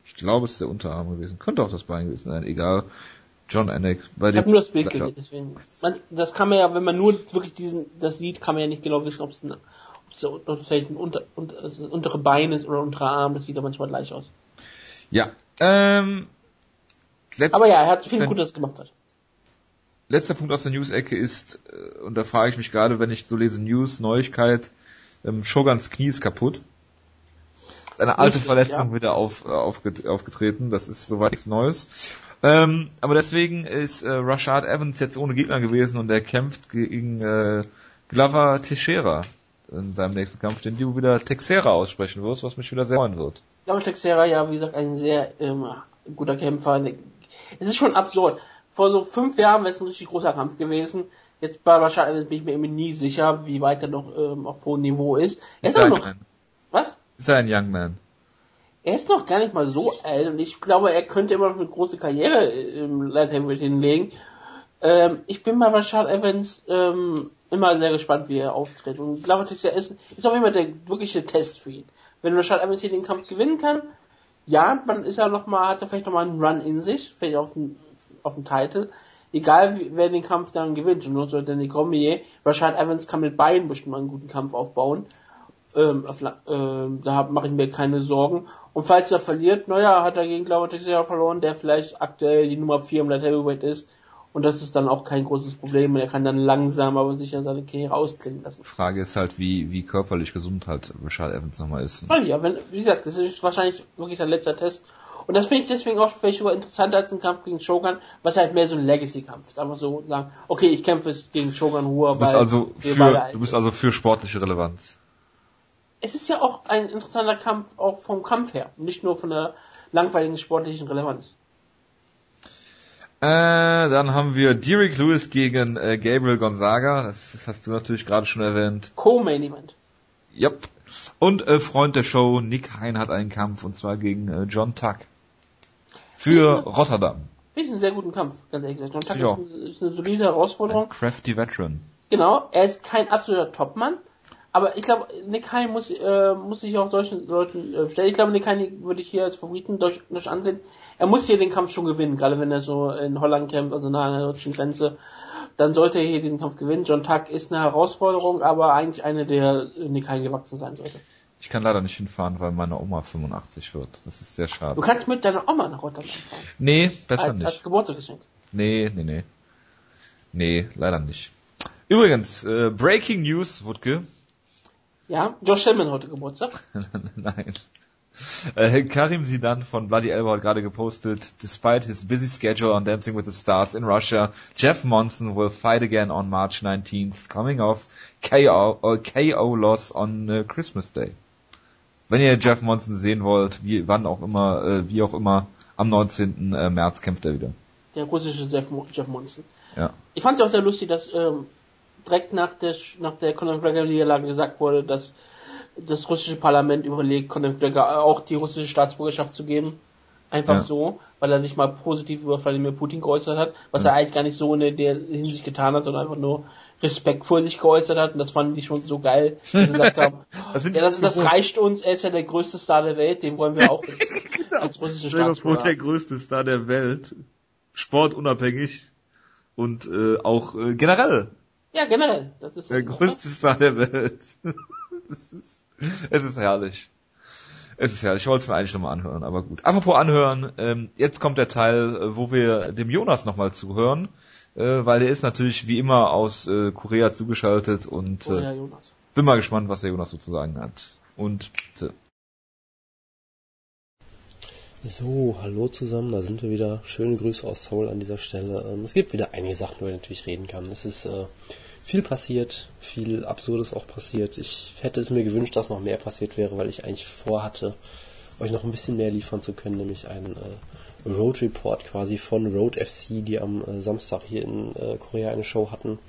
Ich glaube, es ist der Unterarm gewesen. Könnte auch das Bein gewesen sein, egal. John Anik. Bei Ich habe nur das Bild gesehen, deswegen. Man, das kann man ja, wenn man nur wirklich diesen, das sieht, kann man ja nicht genau wissen, ob es ein, ob es ob es vielleicht ein unter, unter, das untere Bein ist oder unterer Arm. Das sieht ja manchmal gleich aus. Ja. Ähm, letzter, Aber ja, er hat viel Sein- Gutes gemacht hat. letzter Punkt aus der News-Ecke ist, äh, und da frage ich mich gerade, wenn ich so lese News, Neuigkeit, ähm, Shogans Knie ist kaputt. Ist Eine alte Richtig, Verletzung ja. wieder auf, äh, aufget aufgetreten, das ist soweit nichts Neues. Ähm, aber deswegen ist äh, Rashad Evans jetzt ohne Gegner gewesen und er kämpft gegen äh, Glover Teixeira in seinem nächsten Kampf, den du wieder Texera aussprechen wirst, was mich wieder sehr freuen wird. Glaube Texera, ja, wie gesagt, ein sehr ähm, guter Kämpfer. Es ist schon absurd. Vor so fünf Jahren wäre es ein richtig großer Kampf gewesen. Jetzt bei Rashad Evans bin ich mir irgendwie nie sicher, wie weit er noch ähm, auf hohem Niveau ist. Er ist, er auch ein noch, Man? was? Ist er ein Young Man? Er ist noch gar nicht mal so alt und ich glaube, er könnte immer noch eine große Karriere im Light Heavyweight hinlegen. Ähm, ich bin bei Rashad Evans ähm, immer sehr gespannt, wie er auftritt. Und ich glaube, das ist, ist auch immer der wirkliche Test für ihn. Wenn Rashad Evans hier den Kampf gewinnen kann, ja, dann ist er noch mal, hat er vielleicht noch mal einen Run in sich, vielleicht auf den, auf den Titel. Egal, wer den Kampf dann gewinnt. Und nur so Danny Cormier, Rashad Evans kann mit beiden bestimmt mal einen guten Kampf aufbauen. Ähm, auf, ähm, da mache ich mir keine Sorgen. Und falls er verliert, naja, hat er gegen Glauber Teixeira verloren, der vielleicht aktuell die Nummer 4 im Light Heavyweight ist Und das ist dann auch kein großes Problem. Er kann dann langsam aber sicher seine Karriere ausklingen lassen. Frage ist halt, wie, wie körperlich gesund halt Richard Evans nochmal ist. Oh ja, wenn, wie gesagt, das ist wahrscheinlich wirklich sein letzter Test. Und das finde ich deswegen auch vielleicht sogar interessanter als ein Kampf gegen Shogun, was halt mehr so ein Legacy-Kampf ist. Einfach so sagen, okay, ich kämpfe jetzt gegen Shogun Hua, Du bist also für, du bist also für sportliche Relevanz. es ist ja auch ein interessanter Kampf, auch vom Kampf her, nicht nur von der langweiligen sportlichen Relevanz. Äh, dann haben wir Derek Lewis gegen äh, Gabriel Gonzaga. Das, das hast du natürlich gerade schon erwähnt. Co-Main Event. Yep. Und äh, Freund der Show, Nick Hein hat einen Kampf und zwar gegen äh, John Tuck. Für Rotterdam. Finde ich einen sehr guten Kampf, ganz ehrlich gesagt. John Tucker Ja. ist, ein- ist eine solide Herausforderung. Ein crafty Veteran. Genau, er ist kein absoluter Topmann, aber ich glaube, Nick Hein muss, äh, muss sich auch solchen Leuten äh, stellen. Ich glaube, Nick Hein würde ich hier als Favoriten durch, durch ansehen. Er muss hier den Kampf schon gewinnen, gerade wenn er so in Holland kämpft, also nah an der deutschen Grenze. Dann sollte er hier diesen Kampf gewinnen. John Tuck ist eine Herausforderung, aber eigentlich eine, der Nick Hein gewachsen sein sollte. Ich kann leider nicht hinfahren, weil meine Oma 85 wird. Das ist sehr Du schade. kannst mit deiner Oma nach Rotterdam fahren. Nee, besser Als, als nicht. Geburtstagsgeschenk. Nee, nee, nee. Nee, leider nicht. Übrigens, äh, Breaking News, Wutke. Ja, Josh Hillman heute Geburtstag. [laughs] Nein. [laughs] Äh, Karim Sidan von Bloody Elbow hat gerade gepostet, despite his busy schedule on Dancing with the Stars in Russia, Jeff Monson will fight again on March 19th, coming off KO, uh, KO loss on uh, Christmas Day. Wenn ihr Jeff Monson sehen wollt, wie, wann auch immer, äh, wie auch immer, am 19. äh, März kämpft er wieder. Der russische Jeff, Jeff Monson. Ja. Ich fand es auch sehr lustig, dass ähm, direkt nach der nach der Conor McGregor Niederlage gesagt wurde, dass das russische Parlament überlegt, Conor McGregor auch die russische Staatsbürgerschaft zu geben. Einfach Ja. so, weil er sich mal positiv über Wladimir Putin geäußert hat, was Mhm. er eigentlich gar nicht so in der Hinsicht getan hat, sondern einfach nur respektvoll sich geäußert hat und das fanden die schon so geil, dass sie gesagt haben, Das [laughs] ja, das, das reicht uns, er ist ja der größte Star der Welt, den wollen wir auch [laughs] jetzt als russische Staatsbürger. größte Star der Welt, sportunabhängig und äh, auch äh, generell Ja, generell. Das ist Der größte Star der Welt. [laughs] Das ist, es ist herrlich. Es ist herrlich. Ich wollte es mir eigentlich nochmal anhören, aber gut. Apropos anhören, ähm, jetzt kommt der Teil, äh, wo wir dem Jonas nochmal zuhören, äh, weil der ist natürlich wie immer aus äh, Korea zugeschaltet und Oh, äh, ja, Jonas. bin mal gespannt, was der Jonas sozusagen hat. Und bitte. So, hallo zusammen, da sind wir wieder. Schöne Grüße aus Seoul an dieser Stelle. Ähm, es gibt wieder einige Sachen, über die ich natürlich reden kann. Es ist äh, viel passiert, viel Absurdes auch passiert. Ich hätte es mir gewünscht, dass noch mehr passiert wäre, weil ich eigentlich vorhatte, euch noch ein bisschen mehr liefern zu können, nämlich einen äh, Road Report quasi von Road FC, die am äh, Samstag hier in äh, Korea eine Show hatten.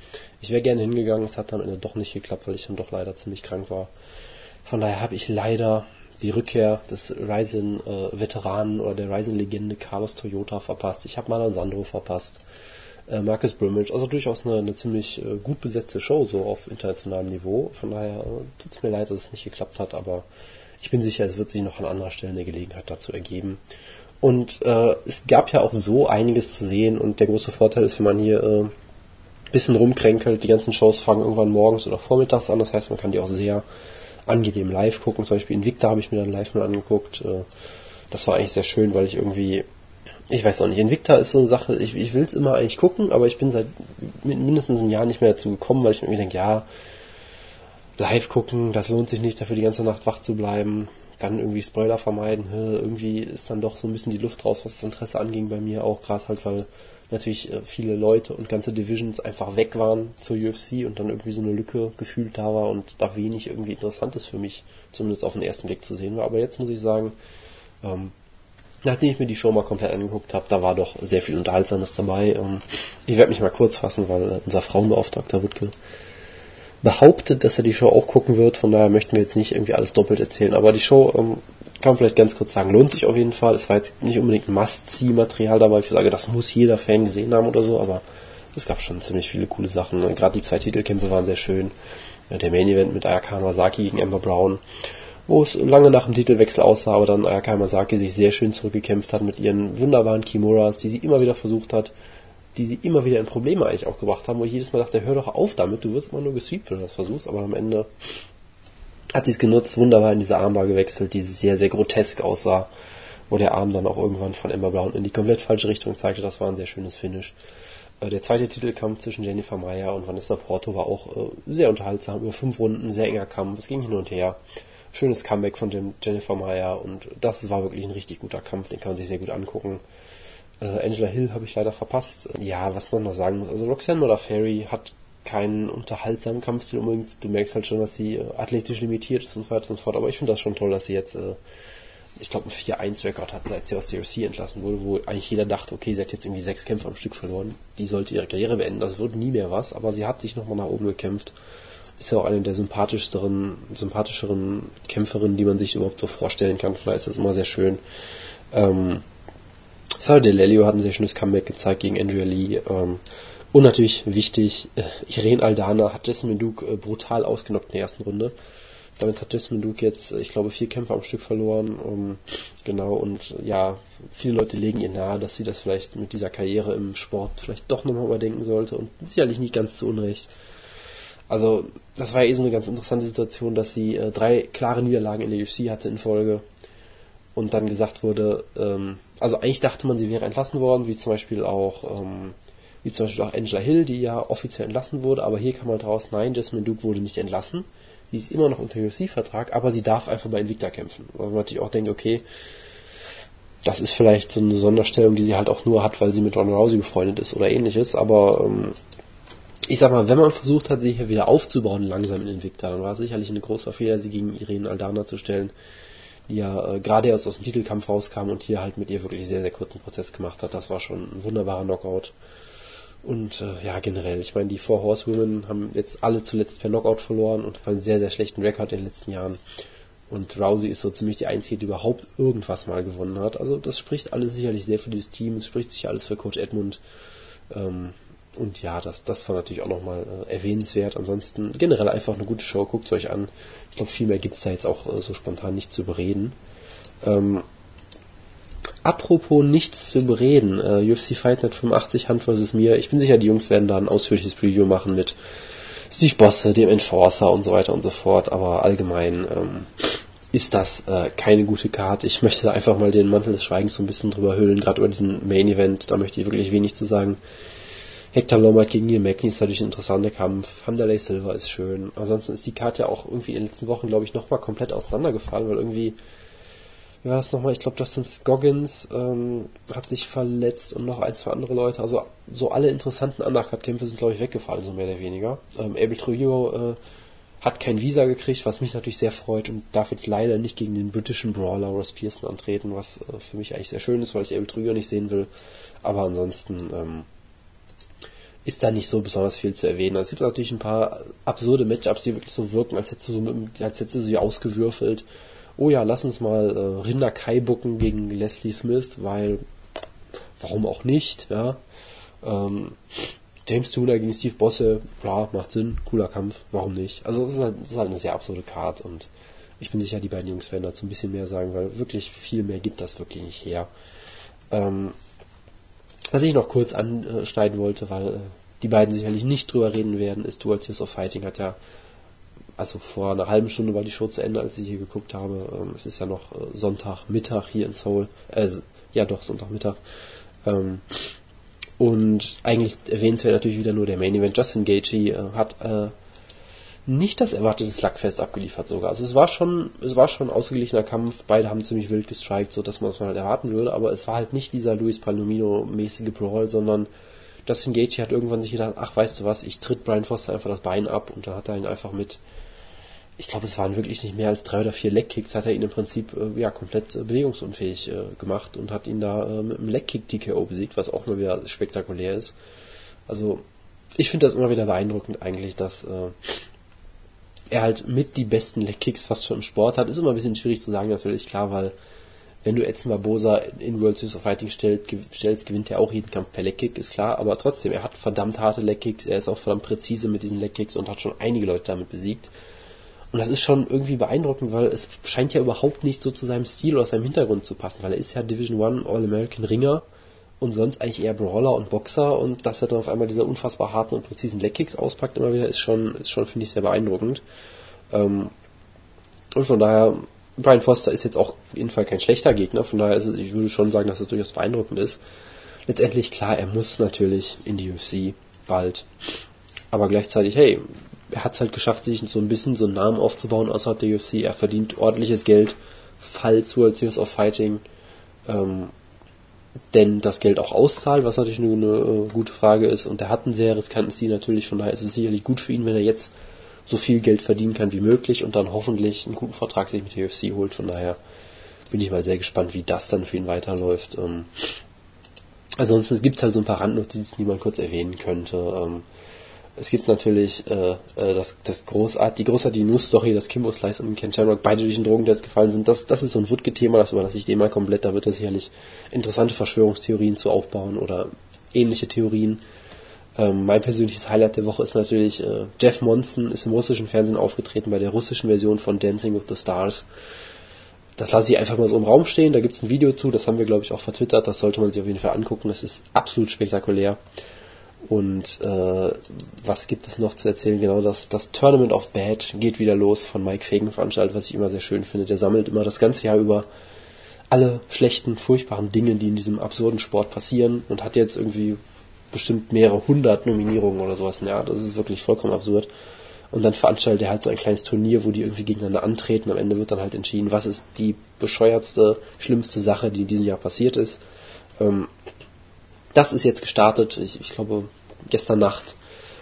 Ich wäre gerne hingegangen, es hat dann am Ende doch nicht geklappt, weil ich dann doch leider ziemlich krank war. Von daher habe ich leider die Rückkehr des Ryzen-Veteranen oder der Ryzen-Legende Carlos Toyota verpasst. Ich habe Marlon Sandro verpasst. Äh, Marcus Brimage, also durchaus eine, eine ziemlich äh, gut besetzte Show, so auf internationalem Niveau. Von daher äh, tut's mir leid, dass es nicht geklappt hat, aber ich bin sicher, es wird sich noch an anderer Stelle eine Gelegenheit dazu ergeben. Und äh, es gab ja auch so einiges zu sehen und der große Vorteil ist, wenn man hier äh, bisschen rumkränkelt. Die ganzen Shows fangen irgendwann morgens oder vormittags an. Das heißt, man kann die auch sehr angenehm live gucken. Zum Beispiel Invicta habe ich mir dann live mal angeguckt. Äh, Das war eigentlich sehr schön, weil ich irgendwie, ich weiß auch nicht, Invicta ist so eine Sache, ich, ich will es immer eigentlich gucken, aber ich bin seit min- mindestens einem Jahr nicht mehr dazu gekommen, weil ich mir denke, ja, live gucken, das lohnt sich nicht, dafür die ganze Nacht wach zu bleiben. Dann irgendwie Spoiler vermeiden. Irgendwie ist dann doch so ein bisschen die Luft raus, was das Interesse anging bei mir auch, gerade halt, weil natürlich äh, viele Leute und ganze Divisions einfach weg waren zur UFC und dann irgendwie so eine Lücke gefühlt da war und da wenig irgendwie Interessantes für mich, zumindest auf den ersten Blick zu sehen war. Aber jetzt muss ich sagen, ähm, nachdem ich mir die Show mal komplett angeguckt habe, da war doch sehr viel Unterhaltsames dabei. Ich werde mich mal kurz fassen, weil unser Frauenbeauftragter Wutke behauptet, dass er die Show auch gucken wird. Von daher möchten wir jetzt nicht irgendwie alles doppelt erzählen. Aber die Show, ähm, kann man vielleicht ganz kurz sagen, lohnt sich auf jeden Fall. Es war jetzt nicht unbedingt Must-See-Material dabei. Ich sage, das muss jeder Fan gesehen haben oder so, aber es gab schon ziemlich viele coole Sachen. Gerade die zwei Titelkämpfe waren sehr schön. Der Main-Event mit Ayaka Hamasaki gegen Amber Brown, wo es lange nach dem Titelwechsel aussah, aber dann Ayaka Hamasaki sich sehr schön zurückgekämpft hat mit ihren wunderbaren Kimuras, die sie immer wieder versucht hat, die sie immer wieder in Probleme eigentlich auch gebracht haben, wo ich jedes Mal dachte, hör doch auf damit, du wirst mal nur gesweept, wenn du das versuchst, aber am Ende hat sie es genutzt, wunderbar in diese Armbar gewechselt, die sehr, sehr grotesk aussah, wo der Arm dann auch irgendwann von Emma Brown in die komplett falsche Richtung zeigte, das war ein sehr schönes Finish. Äh, der zweite Titelkampf zwischen Jennifer Meyer und Vanessa Porto war auch äh, sehr unterhaltsam. Über fünf Runden, sehr enger Kampf. Es ging hin und her. Schönes Comeback von Jen Jennifer Meyer und das war wirklich ein richtig guter Kampf. Den kann man sich sehr gut angucken. Äh, Angela Hill habe ich leider verpasst. Ja, was man noch sagen muss. Also Roxanne oder Ferry hat keinen unterhaltsamen Kampfstil unbedingt. Du merkst halt schon, dass sie äh, athletisch limitiert ist und so weiter und so fort. Aber ich finde das schon toll, dass sie jetzt, äh, ich glaube, einen 4-1-Rekord hat, seit sie aus der UFC entlassen wurde, wo eigentlich jeder dachte, okay, sie hat jetzt irgendwie sechs Kämpfe am Stück verloren. Die sollte ihre Karriere beenden. Das wird nie mehr was. Aber sie hat sich nochmal nach oben gekämpft. Ist ja auch eine der sympathischeren, sympathischeren Kämpferinnen, die man sich überhaupt so vorstellen kann. Vielleicht ist das immer sehr schön. Ähm, Sarah Delelio hat ein sehr schönes Comeback gezeigt gegen Andrea Lee. Ähm, und natürlich wichtig, äh, Irene Aldana hat Jasmine Duke äh, brutal ausgenockt in der ersten Runde. Damit hat Jasmine Duke jetzt, äh, ich glaube, vier Kämpfe am Stück verloren. Um, genau, und ja, viele Leute legen ihr nahe, dass sie das vielleicht mit dieser Karriere im Sport vielleicht doch nochmal überdenken sollte. Und sicherlich nicht ganz zu Unrecht. Also, das war ja eh so eine ganz interessante Situation, dass sie äh, drei klare Niederlagen in der UFC hatte in Folge. Und dann gesagt wurde, ähm, also eigentlich dachte man, sie wäre entlassen worden, wie zum Beispiel auch ähm, wie zum Beispiel auch Angela Hill, die ja offiziell entlassen wurde, aber hier kam halt raus, nein, Jasmine Duke wurde nicht entlassen. Sie ist immer noch unter UFC-Vertrag, aber sie darf einfach bei Invicta kämpfen. Weil man natürlich auch denkt, okay, das ist vielleicht so eine Sonderstellung, die sie halt auch nur hat, weil sie mit Ron Rousey befreundet ist oder ähnliches, aber ähm, ich sag mal, wenn man versucht hat, sie hier wieder aufzubauen langsam in Invicta, dann war es sicherlich eine große Fehler, sie gegen Irene Aldana zu stellen, die ja äh, gerade erst aus dem Titelkampf rauskam und hier halt mit ihr wirklich sehr, sehr kurzen Prozess gemacht hat. Das war schon ein wunderbarer Knockout. Und äh, ja, generell, ich meine, die Four Horsewomen haben jetzt alle zuletzt per Knockout verloren und haben einen sehr, sehr schlechten Rekord in den letzten Jahren. Und Rousey ist so ziemlich die Einzige, die überhaupt irgendwas mal gewonnen hat. Also das spricht alles sicherlich sehr für dieses Team, es spricht sicher alles für Coach Edmund. Ähm, und ja, das, das war natürlich auch nochmal äh, erwähnenswert. Ansonsten generell einfach eine gute Show, guckt es euch an. Ich glaube, viel mehr gibt's da jetzt auch äh, so spontan nicht zu bereden. Ähm, Apropos nichts zu bereden, äh, UFC Fight Night 85 Hand vs. mir. Ich bin sicher, die Jungs werden da ein ausführliches Preview machen mit Steve Bosse, dem Enforcer und so weiter und so fort. Aber allgemein ähm, ist das äh, keine gute Karte. Ich möchte da einfach mal den Mantel des Schweigens so ein bisschen drüber hüllen, gerade über diesen Main Event. Da möchte ich wirklich wenig zu sagen. Hector Lombard gegen Neil Magny ist natürlich ein interessanter Kampf. Hamdalay Silva ist schön. Ansonsten ist die Karte ja auch irgendwie in den letzten Wochen, glaube ich, nochmal komplett auseinandergefallen, weil irgendwie wie war das nochmal? Ich glaube, Justin Scoggins ähm, hat sich verletzt und noch ein, zwei andere Leute. Also so alle interessanten Undercard-Kämpfe sind, glaube ich, weggefallen, so mehr oder weniger. Ähm, Abel Trujillo äh, hat kein Visa gekriegt, was mich natürlich sehr freut und darf jetzt leider nicht gegen den britischen Brawler Ross Pearson antreten, was äh, für mich eigentlich sehr schön ist, weil ich Abel Trujillo nicht sehen will. Aber ansonsten ähm, ist da nicht so besonders viel zu erwähnen. Es gibt natürlich ein paar absurde Matchups, die wirklich so wirken, als hättest du, so mit, als hättest du sie ausgewürfelt oh ja, lass uns mal äh, Rinder Kai bucken gegen Leslie Smith, weil warum auch nicht, ja. Ähm, James Tuner gegen Steve Bosse, klar, macht Sinn, cooler Kampf, warum nicht? Also es ist, halt, ist halt eine sehr absurde Card und ich bin sicher, die beiden Jungs werden dazu ein bisschen mehr sagen, weil wirklich viel mehr gibt das wirklich nicht her. Ähm, was ich noch kurz anschneiden wollte, weil äh, die beiden sicherlich nicht drüber reden werden, ist Dual Tears of Fighting hat ja also vor einer halben Stunde war die Show zu Ende, als ich hier geguckt habe. Ähm, es ist ja noch äh, Sonntagmittag hier in Seoul. Äh, ja doch, Sonntagmittag. Ähm, und eigentlich erwähnenswert natürlich wieder nur der Main Event. Justin Gaethje äh, hat nicht das erwartete Slugfest abgeliefert sogar. Also es war schon, es war schon ein ausgeglichener Kampf. Beide haben ziemlich wild gestrikt, so dass man es halt erwarten würde. Aber es war halt nicht dieser Luis Palomino-mäßige Brawl, sondern Justin Gaethje hat irgendwann sich gedacht, ach weißt du was, ich tritt Brian Foster einfach das Bein ab und dann hat er ihn einfach mit ich glaube, es waren wirklich nicht mehr als drei oder vier Leckkicks, hat er ihn im Prinzip äh, ja komplett äh, bewegungsunfähig äh, gemacht und hat ihn da äh, mit einem Leckkick TKO besiegt, was auch mal wieder spektakulär ist. Also ich finde das immer wieder beeindruckend eigentlich, dass äh, er halt mit die besten Leckkicks fast schon im Sport hat. Ist immer ein bisschen schwierig zu sagen natürlich, klar, weil wenn du Edson Barbosa in World Series of Fighting stellst, gewinnt er auch jeden Kampf per Leckick, ist klar, aber trotzdem, er hat verdammt harte Leckkicks, er ist auch verdammt präzise mit diesen Leckkicks und hat schon einige Leute damit besiegt. Und das ist schon irgendwie beeindruckend, weil es scheint ja überhaupt nicht so zu seinem Stil oder seinem Hintergrund zu passen, weil er ist ja Division One All-American Ringer und sonst eigentlich eher Brawler und Boxer und dass er dann auf einmal diese unfassbar harten und präzisen Leckkicks auspackt immer wieder, ist schon, ist schon, finde ich, sehr beeindruckend. Ähm, und von daher, Brian Foster ist jetzt auch auf jeden Fall kein schlechter Gegner, von daher ist es, ich würde schon sagen, dass es durchaus beeindruckend ist. letztendlich klar, er muss natürlich in die UFC bald. Aber gleichzeitig, hey, er hat es halt geschafft, sich so ein bisschen so einen Namen aufzubauen außerhalb der UFC. Er verdient ordentliches Geld, falls World Series of Fighting ähm, denn das Geld auch auszahlt, was natürlich eine, eine äh, gute Frage ist. Und er hat einen sehr riskanten Stil natürlich, von daher ist es sicherlich gut für ihn, wenn er jetzt so viel Geld verdienen kann wie möglich und dann hoffentlich einen guten Vertrag sich mit der UFC holt. Von daher bin ich mal sehr gespannt, wie das dann für ihn weiterläuft. Ähm, ansonsten gibt es halt so ein paar Randnotizen, die man kurz erwähnen könnte. Ähm, es gibt natürlich äh, äh, das, das großart, die großartige News-Story, dass Kimbo Slice und Ken Shamrock beide durch den Drogentest gefallen sind. Das, das ist so ein Wutke-Thema, das überlasse ich dem mal komplett. Da wird er sicherlich interessante Verschwörungstheorien zu aufbauen oder ähnliche Theorien. Ähm, mein persönliches Highlight der Woche ist natürlich, äh, Jeff Monson ist im russischen Fernsehen aufgetreten bei der russischen Version von Dancing with the Stars. Das lasse ich einfach mal so im Raum stehen. Da gibt es ein Video zu, das haben wir, glaube ich, auch vertwittert. Das sollte man sich auf jeden Fall angucken. Das ist absolut spektakulär. Und äh, was gibt es noch zu erzählen? Genau, das, das Tournament of Bad geht wieder los von Mike Fagan veranstaltet, was ich immer sehr schön finde. Der sammelt immer das ganze Jahr über alle schlechten, furchtbaren Dinge, die in diesem absurden Sport passieren und hat jetzt irgendwie bestimmt mehrere hundert Nominierungen oder sowas. Ja, das ist wirklich vollkommen absurd. Und dann veranstaltet er halt so ein kleines Turnier, wo die irgendwie gegeneinander antreten. Am Ende wird dann halt entschieden, was ist die bescheuertste, schlimmste Sache, die in diesem Jahr passiert ist. Ähm, das ist jetzt gestartet, ich, ich glaube gestern Nacht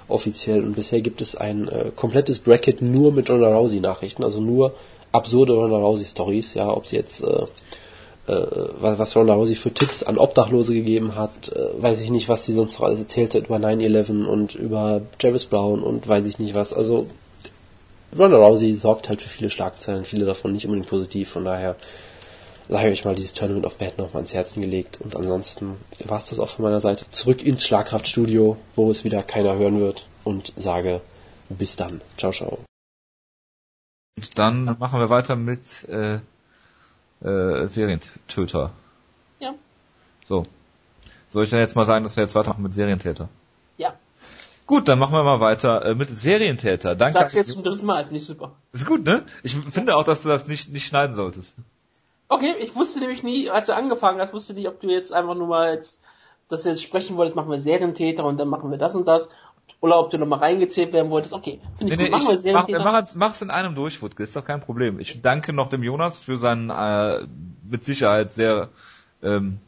offiziell. Und bisher gibt es ein äh, komplettes Bracket nur mit Ronda Rousey Nachrichten, also nur absurde Ronda Rousey Stories, ja, ob sie jetzt äh, äh, was Ronda Rousey für Tipps an Obdachlose gegeben hat, äh, weiß ich nicht, was sie sonst noch alles erzählt hat über 9-11 und über Travis Brown und weiß ich nicht was, also Ronda Rousey sorgt halt für viele Schlagzeilen, viele davon nicht unbedingt positiv, von daher sage ich mal, dieses Tournament of Bad noch mal ans Herzen gelegt. Und ansonsten war es das auch von meiner Seite. Zurück ins Schlagkraftstudio, wo es wieder keiner hören wird. Und sage bis dann. Ciao, ciao. Und dann machen wir weiter mit äh, äh, Serientöter. Ja. So. Soll ich dann jetzt mal sagen, dass wir jetzt weitermachen mit Serientäter? Ja. Gut, dann machen wir mal weiter äh, mit Serientäter. Danke. Sag's jetzt zum dritten Mal, finde ich super. Ist gut, ne? Ich finde auch, dass du das nicht, nicht schneiden solltest. Okay, ich wusste nämlich nie, als du angefangen hast, wusste nicht, ob du jetzt einfach nur mal jetzt, dass du jetzt sprechen wolltest, machen wir Serientäter und dann machen wir das und das. Oder ob du nochmal reingezählt werden wolltest. Okay, finde ich Nee, gut. nee, Machen wir ich mach, Serientäter. mach, mach's in einem durch, Wutke, ist doch kein Problem. Ich danke noch dem Jonas für seinen äh, mit Sicherheit sehr ähm,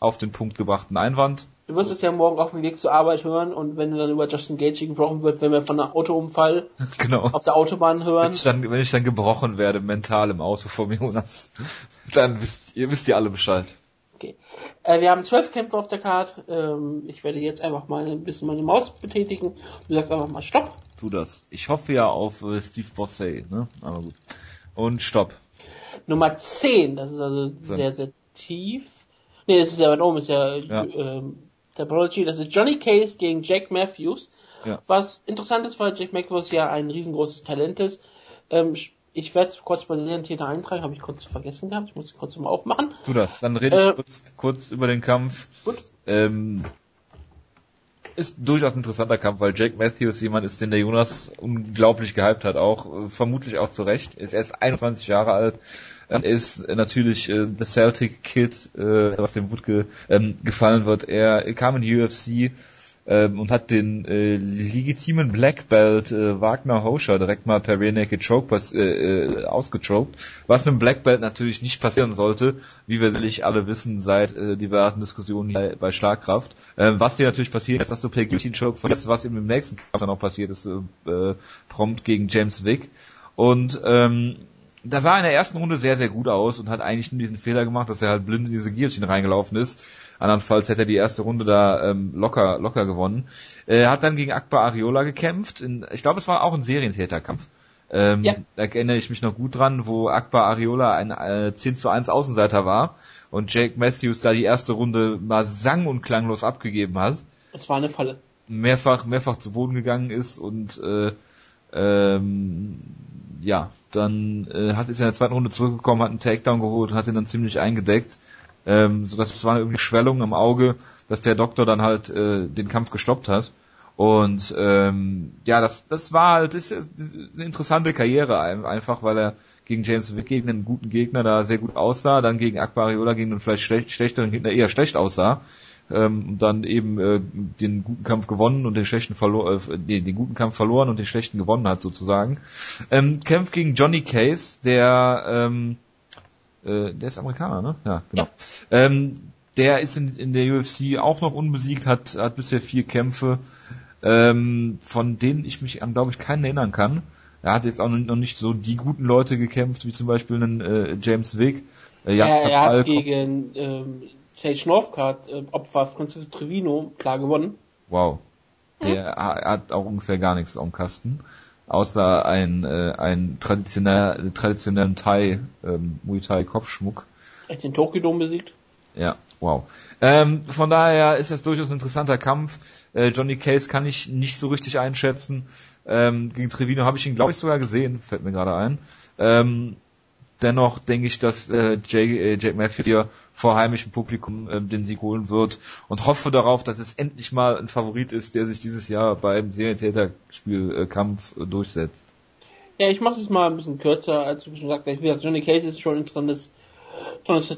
auf den Punkt gebrachten Einwand. Du wirst es ja morgen auf dem Weg zur Arbeit hören und wenn du dann über Justin Gage gebrochen wird, wenn wir von einem Autounfall [laughs] genau. auf der Autobahn Wenn hören. ich, dann, wenn ich dann gebrochen werde, mental im Auto vom Jonas, [laughs] dann wisst ihr, wisst ihr alle Bescheid. Okay. Äh, wir haben zwölf Kämpfe auf der Card. Ähm, ich werde jetzt einfach mal ein bisschen meine Maus betätigen. Du sagst einfach mal Stopp. Tu das. Ich hoffe ja auf äh, Steve Bossey, ne? Aber gut. Und stopp. Nummer 10, das ist also sehr, sehr tief. Nee, das ist ja weit oben, ist ja, Ja. Ähm, Prodigy, das ist Johnny Case gegen Jack Matthews. Ja. Was interessant ist, weil Jack Matthews ja ein riesengroßes Talent ist. Ähm, ich werde es kurz bei den Täter eintragen, habe ich kurz vergessen gehabt. Ich muss es kurz mal aufmachen. Tu das. Dann rede ich Äh, kurz, kurz über den Kampf. Gut. Ähm, ist durchaus ein interessanter Kampf, weil Jake Matthews jemand ist, den der Jonas unglaublich gehypt hat, auch äh, vermutlich auch zu Recht. Ist erst 21 Jahre alt, [laughs] ist natürlich äh, The Celtic Kid, äh, was dem Wutke ähm, gefallen wird. Er kam in die UFC ähm, und hat den äh, legitimen Black Belt äh, Wagner Hoscher direkt mal per Rear Naked Choke äh, äh, ausgechoked, was einem Black Belt natürlich nicht passieren sollte, wie wir sicherlich alle wissen seit äh, diversen Diskussionen bei, bei Schlagkraft. Ähm, was dir natürlich passiert ist, dass du per Guillotine Choke vergisst, was ihm im nächsten Kampf dann auch passiert ist, äh, prompt gegen James Vick. Und ähm, da sah er in der ersten Runde sehr, sehr gut aus und hat eigentlich nur diesen Fehler gemacht, dass er halt blind in diese Guillotine reingelaufen ist. Andernfalls hätte er die erste Runde da ähm, locker, locker gewonnen. Er hat dann gegen Akbar Ariola gekämpft. In, ich glaube, es war auch ein Serientäterkampf. Ähm, Ja. Da erinnere ich mich noch gut dran, wo Akbar Ariola ein äh, 10 zu 1 Außenseiter war und Jake Matthews da die erste Runde mal sang- und klanglos abgegeben hat Das war eine Falle. mehrfach, mehrfach zu Boden gegangen ist und äh, ähm, ja, dann äh, hat ist er in der zweiten Runde zurückgekommen, hat einen Takedown geholt und hat ihn dann ziemlich eingedeckt. Ähm, so dass es war irgendwie Schwellung im Auge, dass der Doktor dann halt äh, den Kampf gestoppt hat. Und ähm, ja, das das war halt ist ja eine interessante Karriere ein- einfach, weil er gegen James Wick gegen einen guten Gegner da sehr gut aussah, dann gegen Akbar Ariola gegen einen vielleicht schlech, schlechteren Gegner eher schlecht aussah ähm, dann eben äh, den guten Kampf gewonnen und den schlechten verloren, äh, nee, den guten Kampf verloren und den schlechten gewonnen hat sozusagen. Ähm, kämpft gegen Johnny Case, der ähm, äh, der ist Amerikaner, ne? Ja, genau. Ja. Ähm, der ist in, in der UFC auch noch unbesiegt, hat, hat bisher vier Kämpfe, ähm, von denen ich mich an, glaube ich, keinen erinnern kann. Er hat jetzt auch noch nicht so die guten Leute gekämpft, wie zum Beispiel einen äh, James Wick. Äh, ja, er, er hat gegen ähm, Sage Northcutt, äh, Opfer Francisco Trevino, klar gewonnen. Wow. Der hm. hat auch ungefähr gar nichts am Kasten. Außer ein, äh, ein traditionell, traditionellen Thai, ähm, Muay Thai Kopfschmuck. Echt den Tokyo besiegt? Ja, wow. Ähm, von daher ist das durchaus ein interessanter Kampf. Äh, Johnny Case kann ich nicht so richtig einschätzen. Ähm, gegen Trevino habe ich ihn, glaube ich, sogar gesehen, fällt mir gerade ein. Ähm, dennoch denke ich, dass äh, Jake, äh, Jake Matthews hier vor heimischem Publikum äh, den Sieg holen wird und hoffe darauf, dass es endlich mal ein Favorit ist, der sich dieses Jahr beim Serientäterspielkampf äh, durchsetzt. Ja, ich mache es mal ein bisschen kürzer, als du schon gesagt hast. Wie gesagt, Johnny Case ist schon ein tolles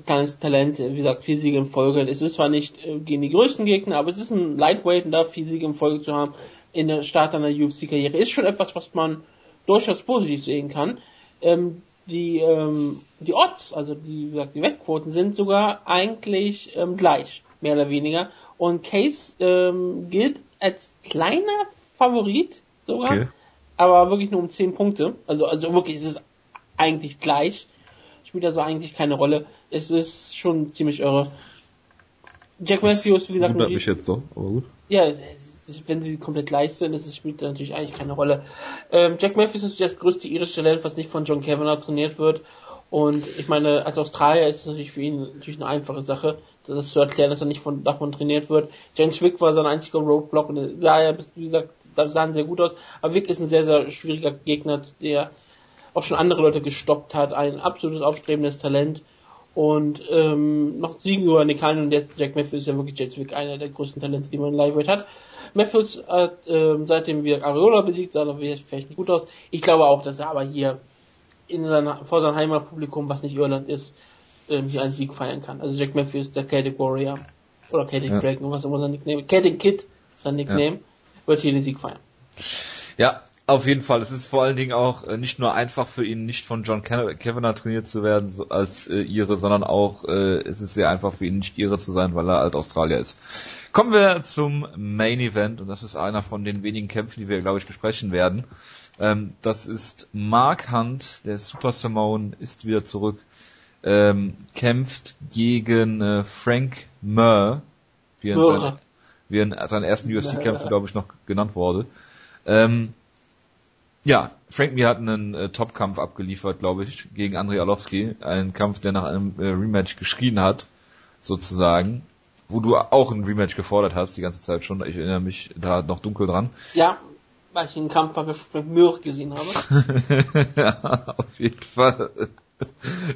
kleines Talent. Wie gesagt, vier Siege in Folge. Es ist zwar nicht äh, gegen die größten Gegner, aber es ist ein Lightweight und da vier Siege in Folge zu haben in der Start einer UFC-Karriere ist schon etwas, was man durchaus positiv sehen kann. Ähm, die, ähm, die Odds, also die, wie gesagt, die Wettquoten sind sogar eigentlich ähm, gleich, mehr oder weniger. Und Case ähm, gilt als kleiner Favorit sogar, okay. aber wirklich nur um 10 Punkte. Also, also wirklich, es ist eigentlich gleich. Spielt also eigentlich keine Rolle. Es ist schon ziemlich irre. Jack Matthews, wie gesagt, mich jetzt so, aber gut. Ja, es, wenn sie komplett gleich sind, das spielt natürlich eigentlich keine Rolle. Ähm, Jack Murphy ist natürlich das größte irische Talent, was nicht von John Kavanagh trainiert wird. Und ich meine, als Australier ist es natürlich für ihn natürlich eine einfache Sache, das zu erklären, dass er nicht von, davon trainiert wird. James Wick war sein einziger Roadblock und ja, ja, wie gesagt, sahen sehr gut aus. Aber Wick ist ein sehr, sehr schwieriger Gegner, der auch schon andere Leute gestoppt hat. Ein absolutes aufstrebendes Talent. Und ähm, noch Siegen über Nikan und jetzt Jack Matthews ist ja wirklich James Wick einer der größten Talente, die man in Live hat. Matthews hat ähm, seitdem wir Areola besiegt, sah vielleicht nicht gut aus. Ich glaube auch, dass er aber hier in seiner, vor seinem Heimatpublikum, was nicht Irland ist, ähm, hier einen Sieg feiern kann. Also Jack Matthews, der Celtic Warrior oder Celtic ja. Dragon, was immer sein Nickname, Celtic Kid sein Nickname, ja. wird hier den Sieg feiern. Ja, auf jeden Fall. Es ist vor allen Dingen auch äh, nicht nur einfach für ihn, nicht von John Kavanagh trainiert zu werden so als äh, Ire, sondern auch äh, es ist sehr einfach für ihn, nicht Ire zu sein, weil er alt Australier ist. Kommen wir zum Main Event und das ist einer von den wenigen Kämpfen, die wir, glaube ich, besprechen werden. Ähm, das ist Mark Hunt, der Super Simone ist wieder zurück, ähm, kämpft gegen äh, Frank Murr, wie er in, seinen, wie er in seinen ersten UFC-Kämpfen, [laughs] glaube ich, noch genannt wurde. Ähm, ja, Frank Mir hat einen äh, Top-Kampf abgeliefert, glaube ich, gegen Andrei Arlovski. Ein Kampf, der nach einem äh, Rematch geschrien hat, sozusagen. Wo du auch ein Rematch gefordert hast, die ganze Zeit schon. Ich erinnere mich da noch dunkel dran. Ja, weil ich den Kampf bei Frank Mir gesehen habe. [laughs] ja, auf jeden Fall.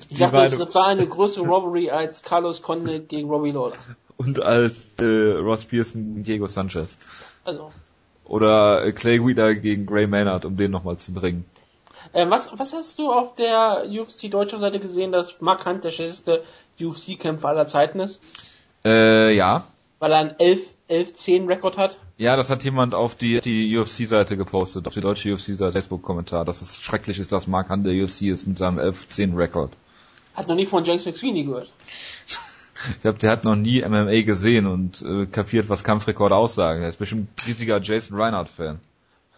Ich dachte, Meinung... das war eine größere Robbery als Carlos Condit gegen Robbie Lawler. Und als äh, Ross Pearson gegen Diego Sanchez. Also, oder Clay Wheeler gegen Gray Maynard, um den nochmal zu bringen. Ähm, was, was hast du auf der UFC deutscher Seite gesehen, dass Mark Hunt der schlechteste UFC-Kämpfer aller Zeiten ist? Äh, ja. Weil er einen 11-10-Rekord hat? Ja, das hat jemand auf die, die UFC-Seite gepostet, auf die deutsche UFC-Seite, Facebook-Kommentar, dass es schrecklich ist, dass Mark Hunt der UFC ist mit seinem 11-10-Rekord. Hat noch nie von James McSweeney gehört. [laughs] Ich glaube, der hat noch nie MMA gesehen und äh, kapiert, was Kampfrekorde aussagen. Er ist bestimmt riesiger Jason Reinhardt-Fan.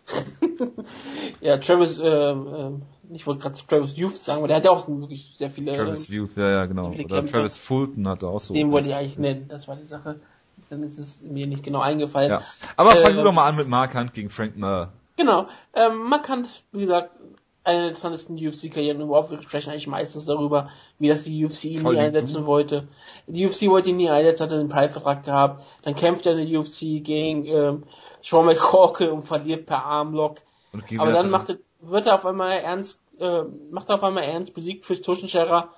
[laughs] ja, Travis, äh, äh, ich wollte gerade Travis Youth sagen, aber der hat ja auch wirklich sehr viele. Travis Youth, ja, ja, genau. Oder Kämpfe. Travis Fulton hat er auch so. Den wollte ich eigentlich nennen, das war die Sache. Dann ist es mir nicht genau eingefallen. Ja. Aber fang du doch mal an mit Mark Hunt gegen Frank Murr. Genau. Ähm, Mark Hunt, wie gesagt, eine der interessantesten UFC-Karrieren überhaupt. Wir sprechen eigentlich meistens darüber, wie das die UFC ihn nie einsetzen du. wollte. Die UFC wollte ihn nie einsetzen, hat einen Pride-Vertrag gehabt. Dann kämpft er in der UFC gegen ähm, Sean McCorkle und verliert per Armlock. Aber dann macht er, wird er auf einmal ernst, äh, macht er auf einmal ernst, besiegt fürs Tuschenscherer.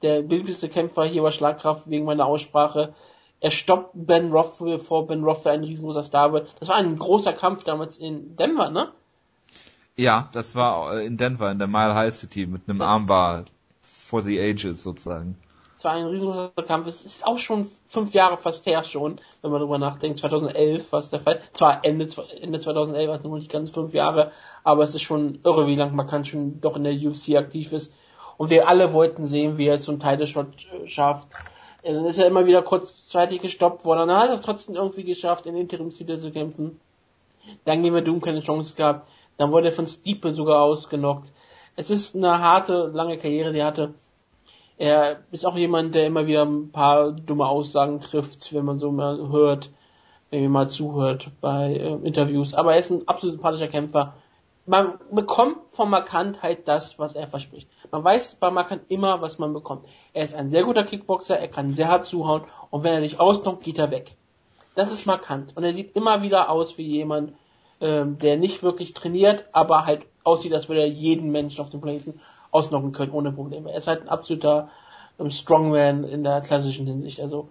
Der bildlichste Kämpfer hier war Schlagkraft wegen meiner Aussprache. Er stoppt Ben Roth, bevor Ben Roth ein riesengroßer Star wird. Das war ein großer Kampf damals in Denver, ne? Ja, das war in Denver, in der Mile High City, mit einem Armbar for the ages sozusagen. Es war ein riesengroßer Kampf. Es ist auch schon fünf Jahre fast her schon, wenn man darüber nachdenkt. 2011 war es der Fall. Zwar Ende, Ende 2011, also noch nicht ganz fünf Jahre, aber es ist schon irre, wie lange man kann schon doch in der UFC aktiv ist. Und wir alle wollten sehen, wie er so einen Title-Shot äh, schafft. Äh, dann ist er immer wieder kurzzeitig gestoppt worden. Dann hat er es trotzdem irgendwie geschafft, in Interim-Titel zu kämpfen. Dann gegen Doom keine Chance gehabt. Dann wurde er von Stiepe sogar ausgenockt. Es ist eine harte, lange Karriere, die er hatte. Er ist auch jemand, der immer wieder ein paar dumme Aussagen trifft, wenn man so mal hört, wenn man mal zuhört bei äh, Interviews. Aber er ist ein absolut sympathischer Kämpfer. Man bekommt von Markant halt das, was er verspricht. Man weiß bei Markant immer, was man bekommt. Er ist ein sehr guter Kickboxer, er kann sehr hart zuhauen und wenn er dich ausnockt, geht er weg. Das ist markant. Und er sieht immer wieder aus wie jemand, ähm, der nicht wirklich trainiert, aber halt aussieht, als würde er jeden Menschen auf dem Planeten ausnocken können, ohne Probleme. Er ist halt ein absoluter ähm, Strongman in der klassischen Hinsicht. Also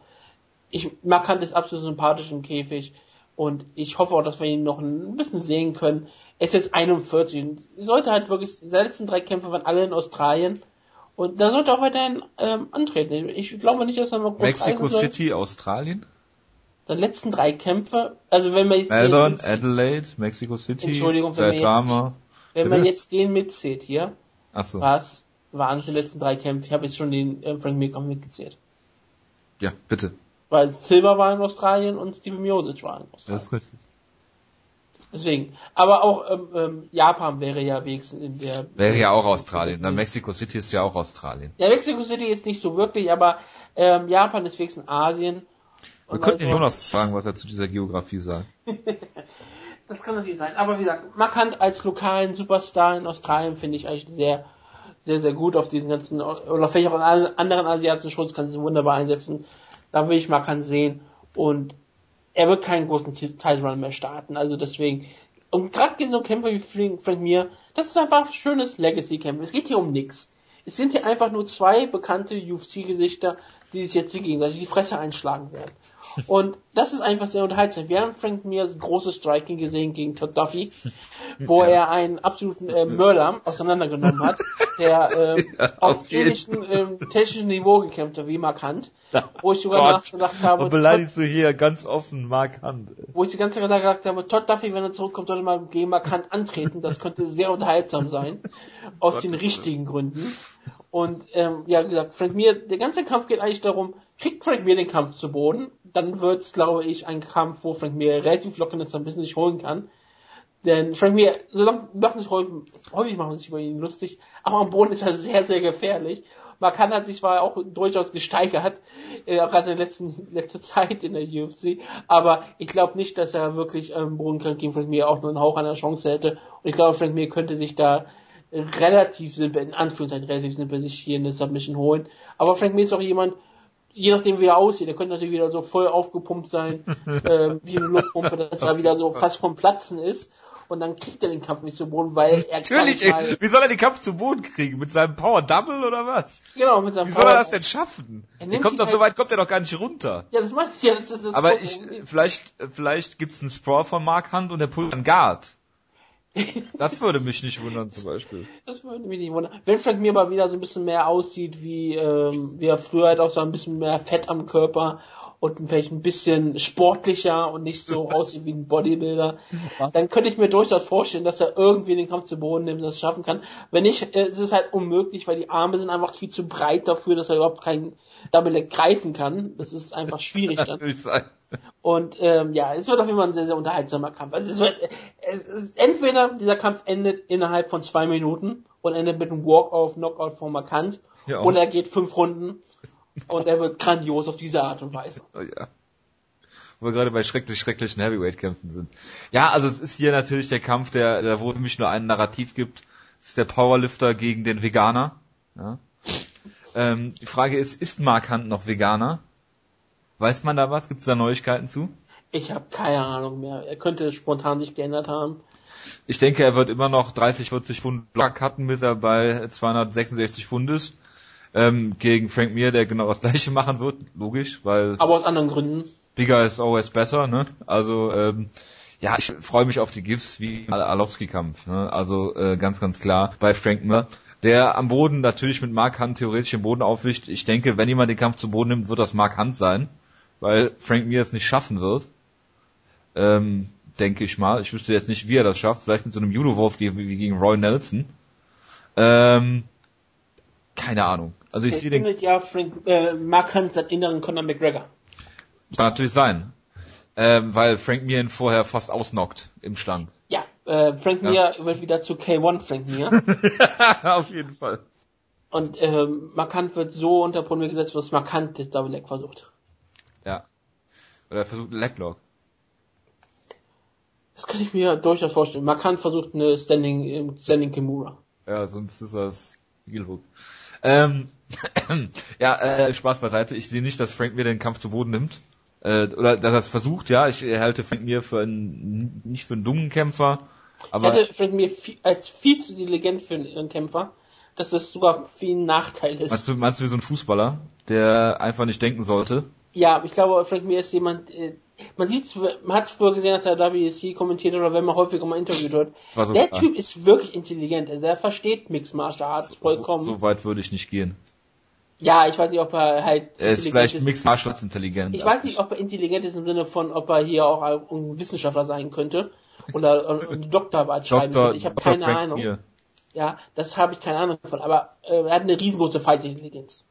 ich Markant ist absolut sympathisch im Käfig und ich hoffe auch, dass wir ihn noch ein bisschen sehen können. Er ist jetzt 41 und sollte halt wirklich, seine letzten drei Kämpfe waren alle in Australien und da sollte er auch weiterhin ähm, antreten. Ich glaube nicht, dass er noch Mexico City, Australien? Seine letzten drei Kämpfe, also wenn man Melbourne, Adelaide, Mexico City, Entschuldigung, wenn Saitama. Wenn man jetzt den mitzählt hier, Ach so. was waren es die letzten drei Kämpfe? Ich habe jetzt schon den äh, Frank Mir mitgezählt. Ja, bitte. Weil Silver war in Australien und Steve Miocic war in Australien. Das ist richtig. Deswegen. Aber auch ähm, ähm, Japan wäre ja wenigstens in der... Wäre ja auch Australien. Na, Mexico City ist ja auch Australien. Ja, Mexico City jetzt nicht so wirklich, aber ähm, Japan ist wenigstens Asien. Wir könnten den Jonas fragen, was er zu dieser Geografie sagt. [laughs] Das kann natürlich sein. Aber wie gesagt, markant als lokalen Superstar in Australien finde ich eigentlich sehr, sehr, sehr gut auf diesen ganzen, oder vielleicht auch in anderen asiatischen Shows kann sie wunderbar einsetzen. Da will ich markant sehen. Und er wird keinen großen Title Run mehr starten. Also deswegen, und gerade gegen so Kämpfer wie Frank, Frank Mir, das ist einfach ein schönes Legacy-Kämpfen. Es geht hier um nichts. Es sind hier einfach nur zwei bekannte UFC-Gesichter, die sich jetzt gegenseitig die Fresse einschlagen werden. Und das ist einfach sehr unterhaltsam. Wir haben Frank Mears großes Striking gesehen gegen Todd Duffy, wo ja. er einen absoluten äh, Mörder auseinandergenommen hat, der [laughs] äh, ja, auf, auf ähnlichem äh, technischen Niveau gekämpft hat wie Mark Hunt. Wo ich sogar Gott. nachgedacht habe. Und beleidigst Todd, du hier ganz offen Mark Hunt. Wo ich die ganze Zeit gedacht habe, Todd Duffy, wenn er zurückkommt, sollte mal gegen Mark Hunt antreten. Das könnte sehr unterhaltsam sein. Aus den richtigen Gründen. Und ähm, ja, wie gesagt, Frank Mir, der ganze Kampf geht eigentlich darum, kriegt Frank Mir den Kampf zu Boden, dann wird's, glaube ich, ein Kampf, wo Frank Mir relativ locker ist, ein bisschen nicht holen kann. Denn Frank Mir, so machen sich häufig, häufig machen sich über ihn lustig, aber am Boden ist er sehr, sehr gefährlich. Markan hat sich zwar auch durchaus gesteigert, äh, gerade in der letzten letzter Zeit in der UFC, aber ich glaube nicht, dass er wirklich am Boden kann gegen Frank Mir auch nur einen Hauch einer Chance hätte. Und ich glaube, Frank Mir könnte sich da relativ simpel, in Anführungszeichen relativ simpel, sich hier eine Submission holen. Aber Frank Mir ist auch jemand, je nachdem wie er aussieht, der könnte natürlich wieder so voll aufgepumpt sein, [laughs] äh, wie eine Luftpumpe, dass er wieder so fast vom Platzen ist. Und dann kriegt er den Kampf nicht zu Boden, weil er Natürlich, ey, wie soll er den Kampf zu Boden kriegen? Mit seinem Power Double oder was? Genau, mit seinem Wie soll er das denn schaffen? Er kommt doch halt so weit, kommt er doch gar nicht runter. Ja, das ich ja, das ist das Aber ich, vielleicht, vielleicht gibt's einen Sprawl von Mark Hunt und der pullt einen Guard. Das würde mich nicht wundern zum Beispiel. Das würde mich nicht wundern. Wenn Frank mir mal wieder so ein bisschen mehr aussieht, wie, ähm, wie er früher halt auch so ein bisschen mehr Fett am Körper und vielleicht ein bisschen sportlicher und nicht so [laughs] aussieht wie ein Bodybuilder, Was? dann könnte ich mir durchaus vorstellen, dass er irgendwie den Kampf zu Boden nimmt und das schaffen kann. Wenn nicht, äh, ist es halt unmöglich, weil die Arme sind einfach viel zu breit dafür, dass er überhaupt keinen Double Leg greifen kann. Das ist einfach schwierig dann. Und ähm, ja, es wird auf jeden Fall ein sehr, sehr unterhaltsamer Kampf. Also es wird, es ist, entweder dieser Kampf endet innerhalb von zwei Minuten und endet mit einem Walk-off, Knockout von Markant, ja, oder er geht fünf Runden und er wird grandios auf diese Art und Weise. Oh ja. Wo wir gerade bei schrecklich, schrecklichen Heavyweight-Kämpfen sind. Ja, also es ist hier natürlich der Kampf, der, der wo nämlich nur ein Narrativ gibt. Es ist der Powerlifter gegen den Veganer. Ja. Ähm, die Frage ist, ist Mark Hunt noch Veganer? Weiß man da was? Gibt es da Neuigkeiten zu? Ich habe keine Ahnung mehr. Er könnte spontan sich geändert haben. Ich denke, er wird immer noch 30, 40 Pfund cutten, bis er bei 266 Pfund ist. Ähm, gegen Frank Mir, der genau das [laughs] gleiche machen wird, logisch, weil. Aber aus anderen Gründen. Bigger is always better, ne? Also, ähm, ja, ich freue mich auf die GIFs wie Alowski-Kampf. Ne? Also äh, ganz, ganz klar bei Frank Mir. der am Boden natürlich mit Mark Hunt theoretisch im Boden aufwicht. Ich denke, wenn jemand den Kampf zu Boden nimmt, wird das Mark Hunt sein, weil Frank Mir es nicht schaffen wird. Ähm, denke ich mal. Ich wüsste jetzt nicht, wie er das schafft. Vielleicht mit so einem Judo-Wurf wie, wie gegen Roy Nelson. Ähm, keine Ahnung. Also ich Er sehe den ja Frank, äh, Mark Hunt seinen inneren Conor McGregor. Kann natürlich sein. Ähm, weil Frank Mir ihn vorher fast ausnockt im Stand. Ja, äh, Frank Mir wird wieder zu K1 Frank Mir. [laughs] Auf jeden Fall. Und ähm, Markant wird so unter Probleme gesetzt, was Markant das Double Leg versucht. Ja. Oder er versucht einen Leglock. Das kann ich mir durchaus vorstellen. Markant versucht eine Standing, ähm, Standing Kimura. Ja, sonst ist das Heelhook. Ähm, [clears throat] ja, äh, Spaß beiseite. Ich sehe nicht, dass Frank Mir den Kampf zu Boden nimmt. Äh, oder dass er es versucht, ja. Ich halte Frank Mir für einen, nicht für einen dummen Kämpfer. Ich Aber hätte Frank Mir viel, als viel zu intelligent für einen Kämpfer, dass das sogar viel ein Nachteil ist. meinst du, meinst du wie so ein Fußballer, der einfach nicht denken sollte? Ja, ich glaube, Frank Mir ist jemand, äh, man sieht, man hat es früher gesehen, hat er WC kommentiert oder wenn man häufiger mal interviewt wird. So der klar. Typ ist wirklich intelligent, also der versteht Mixed Martial Arts vollkommen. So, so weit würde ich nicht gehen. Ja, ich weiß nicht, ob er halt Er ist vielleicht Mixed Martial Arts intelligent. Ich weiß nicht, ob er intelligent ist im Sinne von, ob er hier auch ein Wissenschaftler sein könnte oder [laughs] eine Doktorarbeit schreiben Dr. könnte. Ich habe keine Frank Ahnung. Mir. Ja, das habe ich keine Ahnung von. Aber äh, er hat eine riesengroße Fight-Intelligenz.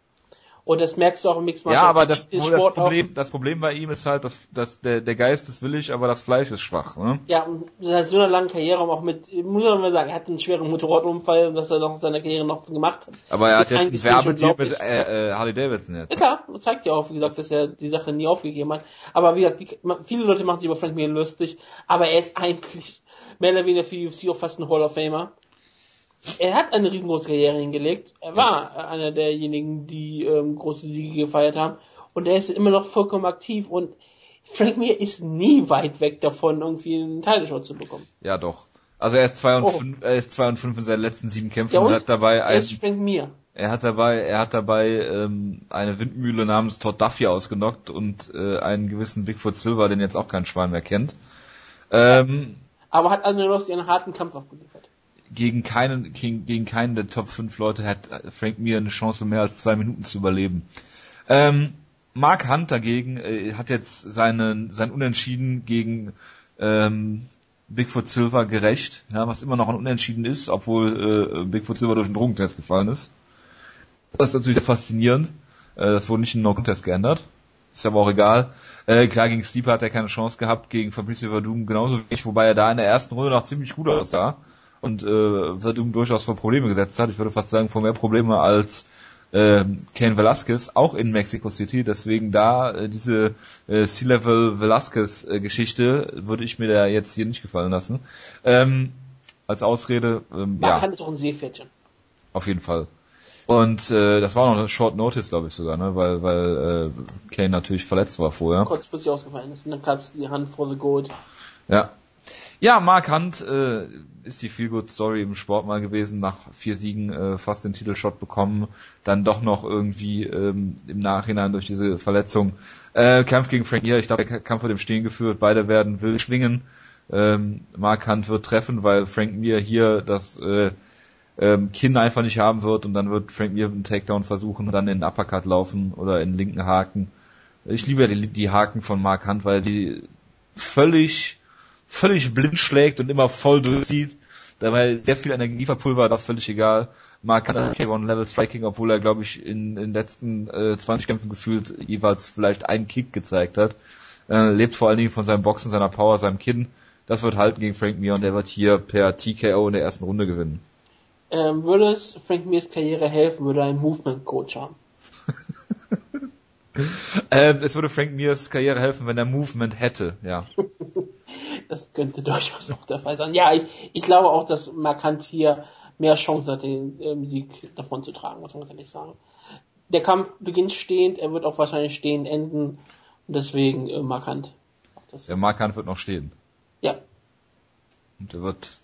Und das merkst du auch im Mixed Ja, aber das, das, Problem, das Problem bei ihm ist halt, dass, dass der, der Geist ist willig, aber das Fleisch ist schwach. Ne? Ja, und seit so einer langen Karriere auch mit, muss man mal sagen, er hat einen schweren Motorradunfall, was er noch in seiner Karriere noch gemacht hat. Aber er hat jetzt ein Werbedeal mit äh, äh, Harley Davidson jetzt. Ja, klar, zeigt ja auch, wie gesagt, dass er die Sache nie aufgegeben hat. Aber wie gesagt, die, viele Leute machen sich über Frank Mir lustig, aber er ist eigentlich mehr oder weniger für UFC auch fast ein Hall of Famer. Er hat eine riesengroße Karriere hingelegt. Er war einer derjenigen, die ähm, große Siege gefeiert haben. Und er ist immer noch vollkommen aktiv. Und Frank Mir ist nie weit weg davon, irgendwie einen Title-Shot zu bekommen. Ja, doch. Also er ist 2 und Oh. 5, er ist 2 und 5 in seinen letzten sieben Kämpfen Ja, und und? hat dabei Er ein, ist Frank Mir. er hat dabei, er hat dabei ähm, eine Windmühle namens Todd Duffy ausgenockt und äh, einen gewissen Bigfoot Silver, den jetzt auch kein Schwein mehr kennt. Ähm, Aber hat André Rossi einen harten Kampf abgeliefert. Gegen keinen, gegen, gegen keinen der Top 5 Leute hat Frank Mir eine Chance, mehr als zwei Minuten zu überleben. Ähm, Mark Hunt dagegen äh, hat jetzt seinen, sein Unentschieden gegen ähm, Bigfoot Silver gerecht, ja, was immer noch ein Unentschieden ist, obwohl äh, Bigfoot Silver durch einen Drogentest gefallen ist. Das ist natürlich sehr faszinierend. Äh, das wurde nicht in No-Contest geändert. Ist aber auch egal. Äh, klar, gegen Sleeper hat er keine Chance gehabt, gegen Fabricio Verdum genauso wenig, wobei er da in der ersten Runde noch ziemlich gut aussah und äh, Verdum durchaus vor Probleme gesetzt hat. Ich würde fast sagen, vor mehr Probleme als äh, Ken Velasquez, auch in Mexico City. Deswegen da äh, diese äh, C-Level Velasquez-Geschichte würde ich mir da jetzt hier nicht gefallen lassen. Ähm, als Ausrede, ähm, Man ja, kann es auch ein Seepferdchen. auf jeden Fall. Und äh, das war noch eine Short Notice, glaube ich sogar, ne? weil weil äh, Kane natürlich verletzt war vorher. kurzfristig ausgefallen ist. Und dann gab es die Hand for the Gold. Ja. Ja, Mark Hunt äh, ist die Feel Good Story im Sport mal gewesen, nach vier Siegen äh, fast den Titelshot bekommen, dann doch noch irgendwie ähm, im Nachhinein durch diese Verletzung. Äh, Kampf gegen Frank Mir, ich glaube, der Kampf wird im Stehen geführt, beide werden wild schwingen. Ähm, Mark Hunt wird treffen, weil Frank Mir hier das äh, ähm, Kinn einfach nicht haben wird und dann wird Frank Mir einen Takedown versuchen und dann in den Uppercut laufen oder in den linken Haken. Ich liebe ja die, die Haken von Mark Hunt, weil die völlig, völlig blind schlägt und immer voll durchzieht. Dabei sehr viel Energie verpulvert, auch völlig egal. Mark hat K1 Level Striking, obwohl er, glaube ich, in, in den letzten äh, 20 Kämpfen gefühlt jeweils vielleicht einen Kick gezeigt hat. Äh, lebt vor allen Dingen von seinem Boxen, seiner Power, seinem Kinn. Das wird halten gegen Frank Mir und der wird hier per TKO in der ersten Runde gewinnen. Ähm, würde es Frank Mirs Karriere helfen, würde er einen Movement Coach haben. [laughs] Ähm, es würde Frank Mirs Karriere helfen, wenn er Movement hätte, ja. [laughs] Das könnte durchaus auch der Fall sein. Ja, ich, ich glaube auch, dass Markant hier mehr Chance hat, den ähm, Sieg davon zu tragen, muss man ganz ehrlich sagen. Der Kampf beginnt stehend, er wird auch wahrscheinlich stehend enden. Und deswegen äh, Markant. Der Mark Hunt wird noch stehen. Ja. Und er wird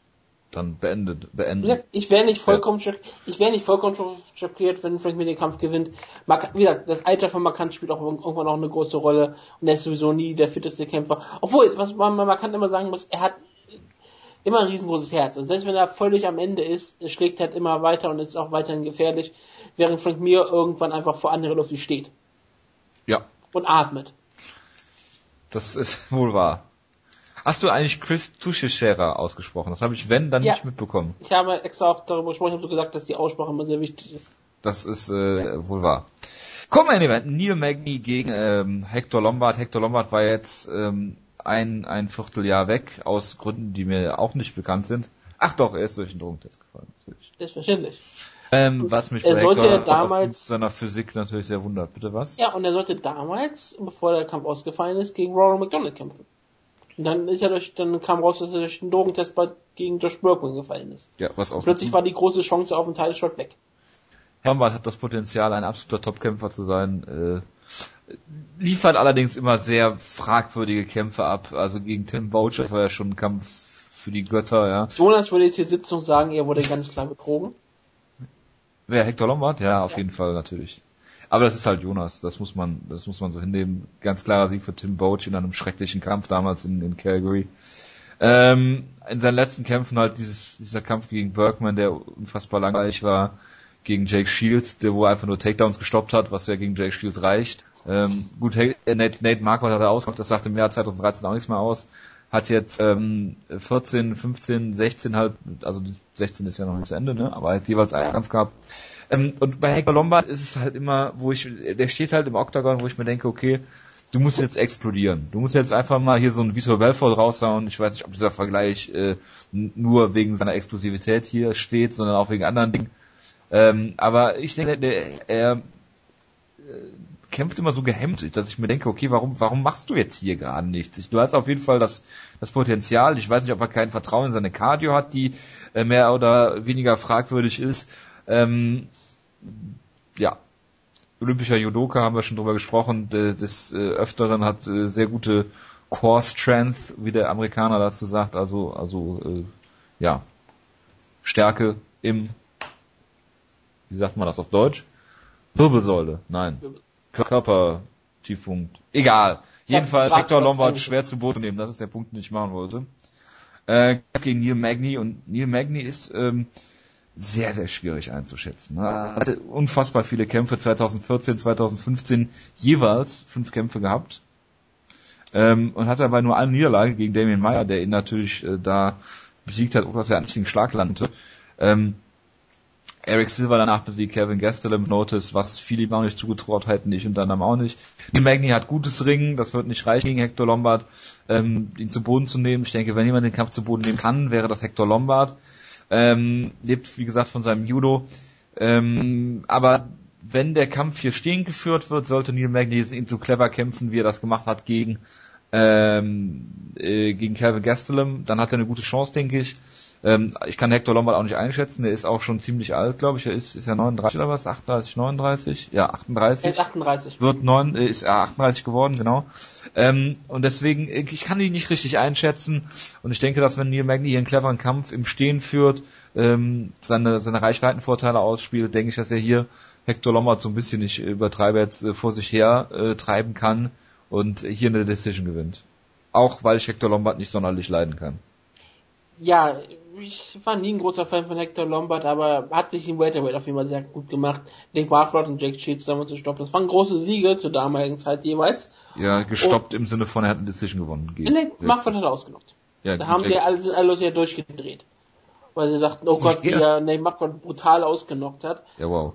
dann beendet, beendet. ich wäre nicht vollkommen schock, ich wäre nicht vollkommen scho- schockiert, wenn Frank mir den Kampf gewinnt. Mark, wie gesagt, das Alter von Markant spielt auch irgendwann auch eine große Rolle und er ist sowieso nie der fitteste Kämpfer. Obwohl, was man bei Markant immer sagen muss, er hat immer ein riesengroßes Herz. Also selbst wenn er völlig am Ende ist, er schlägt halt immer weiter und ist auch weiterhin gefährlich, während Frank Mir irgendwann einfach vor anderen Luft steht. Ja. Und atmet. Das ist [laughs] wohl wahr. Hast du eigentlich Chris Tuschera ausgesprochen? Das habe ich, wenn, dann Ja. nicht mitbekommen. Ich habe extra auch darüber gesprochen, ich habe so gesagt, dass die Aussprache immer sehr wichtig ist. Das ist äh, wohl wahr. Kommen wir in Event. Neil Magny gegen ähm, Hector Lombard. Hector Lombard war jetzt ähm, ein, ein Vierteljahr weg, aus Gründen, die mir auch nicht bekannt sind. Ach doch, er ist durch den Drogentest gefallen. Natürlich. Selbstverständlich. Ähm, was mich Er bei sollte Hector ja damals- seiner Physik natürlich sehr wundert. Bitte was? Ja, und er sollte damals, bevor der Kampf ausgefallen ist, gegen Ronald McDonald kämpfen. Und dann ist er durch, dann kam raus, dass er durch den Drogentest bei, gegen Josh Bergman gefallen ist. Ja, was auch. Plötzlich war die große Chance auf den Title-Shot weg. Lombard hat das Potenzial, ein absoluter Topkämpfer zu sein. Äh, liefert allerdings immer sehr fragwürdige Kämpfe ab. Also gegen Tim Boucher war ja schon ein Kampf für die Götter, ja. Jonas würde jetzt hier sitzen und sagen, er wurde ganz klar betrogen. Wer Hector Lombard? Ja, auf jeden Fall natürlich. Aber das ist halt Jonas, das muss man, das muss man so hinnehmen. Ganz klarer Sieg für Tim Boach in einem schrecklichen Kampf damals in, in Calgary. Ähm, in seinen letzten Kämpfen halt dieses, dieser Kampf gegen Bergman, der unfassbar langweilig war, gegen Jake Shields, der wo er einfach nur Takedowns gestoppt hat, was ja gegen Jake Shields reicht. Ähm, gut, äh, Nate, Nate Marquardt hat er ausgemacht, das sagte im Jahr 2013 auch nichts mehr aus. Hat jetzt ähm, 14, 15, 16 halt, also die 16 ist ja noch nicht zu Ende, ne? aber hat jeweils einen Kampf gehabt. Ähm, und bei Hector Lombard ist es halt immer, wo ich, der steht halt im Octagon, wo ich mir denke, okay, du musst jetzt explodieren. Du musst jetzt einfach mal hier so ein Vitor Belfort raushauen. Ich weiß nicht, ob dieser Vergleich äh, nur wegen seiner Explosivität hier steht, sondern auch wegen anderen Dingen. Ähm, aber ich denke, der, er äh, kämpft immer so gehemmt, dass ich mir denke, okay, warum, warum machst du jetzt hier gerade nichts? Ich- Du hast auf jeden Fall das, das Potenzial. Ich weiß nicht, ob er kein Vertrauen in seine Cardio hat, die äh, mehr oder weniger fragwürdig ist. Ähm, ja, olympischer Judoka haben wir schon drüber gesprochen. De- Des äh, Öfteren hat äh, sehr gute Core Strength, wie der Amerikaner dazu sagt. Also, also äh, ja, Stärke im, wie sagt man das auf Deutsch? Wirbelsäule, nein. Körpertiefpunkt. Egal. Jedenfalls Hector Lombard schwer zu Boden nehmen. Das ist der Punkt, den ich machen wollte. Äh, gegen Neil Magny und Neil Magny ist ähm, sehr, sehr schwierig einzuschätzen. ne? Er hatte unfassbar viele Kämpfe 2014, 2015 jeweils fünf Kämpfe gehabt. Ähm, und hatte aber nur eine Niederlage gegen Damien Meyer, der ihn natürlich äh, da besiegt hat, ohne dass er einen richtigen Schlag landete. Ähm, Eric Silver danach besiegt Kevin Gastelum Notice, was viele ihm auch nicht zugetraut hätten, ich unter anderem auch nicht. Neil Magny hat gutes Ringen, das wird nicht reichen gegen Hector Lombard, ähm, ihn zu Boden zu nehmen. Ich denke, wenn jemand den Kampf zu Boden nehmen kann, wäre das Hector Lombard. Ähm, lebt, wie gesagt, von seinem Judo. Ähm, aber wenn der Kampf hier stehend geführt wird, sollte Neil Magny so clever kämpfen, wie er das gemacht hat gegen ähm, äh, gegen Calvin Gastelum, dann hat er eine gute Chance, denke ich. Ähm, ich kann Hector Lombard auch nicht einschätzen, der ist auch schon ziemlich alt, glaube ich. Er ist, ist ja 39 oder was? 38, 39? Ja, 38 Er ist 38. wird neun, äh, ist er 38 geworden, genau. Ähm, und deswegen, ich kann ihn nicht richtig einschätzen. Und ich denke, dass wenn Neil Magny hier einen cleveren Kampf im Stehen führt, ähm, seine, seine Reichweitenvorteile ausspielt, denke ich, dass er hier Hector Lombard so ein bisschen nicht übertreibe jetzt äh, vor sich her äh, treiben kann und hier eine Decision gewinnt. Auch weil ich Hector Lombard nicht sonderlich leiden kann. Ja, ich war nie ein großer Fan von Hector Lombard, aber hat sich im Welterweight auf jeden Fall sehr gut gemacht. Nick Barflott und Jake Shields damals zu stoppen. Das waren große Siege zur damaligen Zeit jeweils. Ja, gestoppt im Sinne von, er hat eine Decision gewonnen. Gegen- Nick Barflott hat er ausgenockt. ja, Da haben Jack- die alle, sind alle Leute ja durchgedreht. Weil sie dachten, oh Gott, [laughs] wie er Nate Marquardt brutal ausgenockt hat. Ja, wow.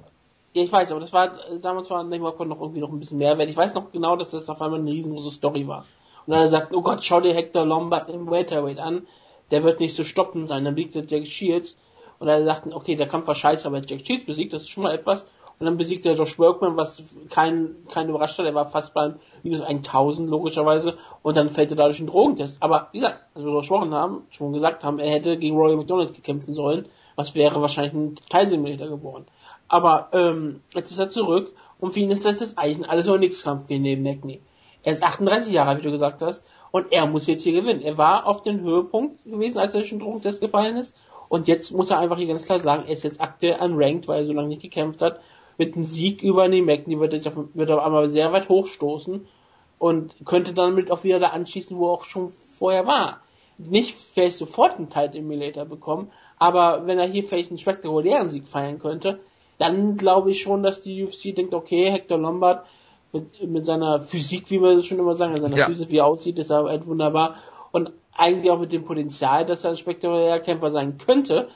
Ja, ich weiß, aber das war, damals war Nate Marquardt noch irgendwie noch ein bisschen mehr wert. Ich weiß noch genau, dass das auf einmal eine riesengroße Story war. Und dann sagt, oh Gott, schau dir Hector Lombard im Welterweight an. Der wird nicht zu stoppen sein. Dann besiegt er Jack Shields. Und dann sagten, okay, der Kampf war scheiße, aber er Jack Shields besiegt, das ist schon mal etwas. Und dann besiegt er Josh Workman, was kein, kein überrascht hat. Er war fast beim minus 1000, logischerweise. Und dann fällt er dadurch in Drogentest. Aber, wie gesagt, als wir gesprochen haben, schon gesagt haben, er hätte gegen Roy McDonald gekämpfen sollen. Was wäre wahrscheinlich ein Teilsimulator geworden. Aber, ähm, jetzt ist er zurück. Und für ihn ist das jetzt eigentlich ein alles oder nichts Kampf gegen Magny. Er ist 38 Jahre, wie du gesagt hast. Und er muss jetzt hier gewinnen. Er war auf den Höhepunkt gewesen, als er durch den Drogentest gefallen ist. Und jetzt muss er einfach hier ganz klar sagen, er ist jetzt aktuell unranked, weil er so lange nicht gekämpft hat. Mit einem Sieg über den Magny wird er auf, wird er einmal sehr weit hochstoßen und könnte dann mit auch wieder da anschließen, wo er auch schon vorher war. nicht vielleicht sofort einen Title Emulator bekommen, aber wenn er hier vielleicht einen spektakulären Sieg feiern könnte, dann glaube ich schon, dass die UFC denkt, okay, Hector Lombard mit, mit seiner Physik, wie wir schon immer sagen, in seiner ja. Physik, wie er aussieht, ist er halt wunderbar. Und eigentlich auch mit dem Potenzial, dass er ein spektakulärer Kämpfer sein könnte,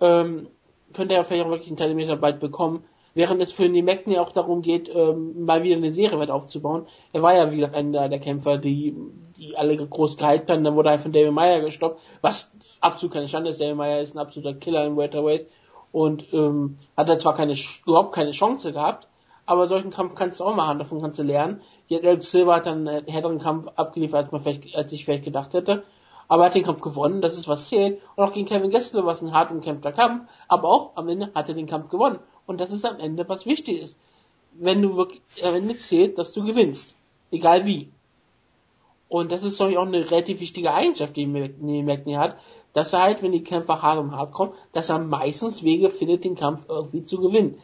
ähm, könnte er vielleicht auch wirklich einen Telemeter bald bekommen. Während es für Nemekni auch darum geht, ähm, mal wieder eine Serie weit aufzubauen. Er war ja, wie gesagt, einer der Kämpfer, die, die alle groß gehypt haben. Dann wurde er von David Meyer gestoppt, was absolut keine Schande ist. David Meyer ist ein absoluter Killer im Welterweight und ähm, hat er zwar keine, überhaupt keine Chance gehabt, aber solchen Kampf kannst du auch machen, davon kannst du lernen. El Silva hat dann einen härteren Kampf abgeliefert, als man vielleicht, als ich vielleicht gedacht hätte. Aber er hat den Kampf gewonnen, das ist was zählt. Und auch gegen Kevin Gessler war es ein hart umkämpfter Kampf, aber auch am Ende hat er den Kampf gewonnen. Und das ist am Ende was wichtig ist. Wenn du wirklich, am Ende zählt, dass du gewinnst. Egal wie. Und das ist doch auch eine relativ wichtige Eigenschaft, die McNee hat, dass er halt, wenn die Kämpfer hart um hart kommen, dass er meistens Wege findet, den Kampf irgendwie zu gewinnen.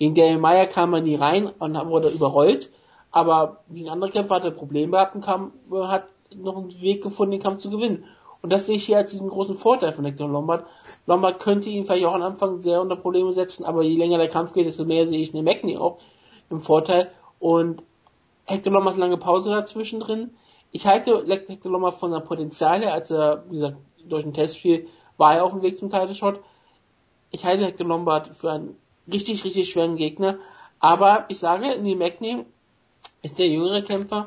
Gegen Daniel Meyer kam er nie rein und wurde überrollt, aber gegen andere Kämpfer hat er Probleme gehabt und kam, hat noch einen Weg gefunden, den Kampf zu gewinnen. Und das sehe ich hier als diesen großen Vorteil von Hector Lombard. Lombard könnte ihn vielleicht auch am Anfang sehr unter Probleme setzen, aber je länger der Kampf geht, desto mehr sehe ich den McNee auch im Vorteil. Und Hector Lombard lange Pause dazwischen drin. Ich halte Hector Lombard von der Potenzial her, als er, wie gesagt, durch den Test fiel, war er auf dem Weg zum Title Shot. Ich halte Hector Lombard für einen richtig, richtig schweren Gegner. Aber ich sage, Neil McNee ist der jüngere Kämpfer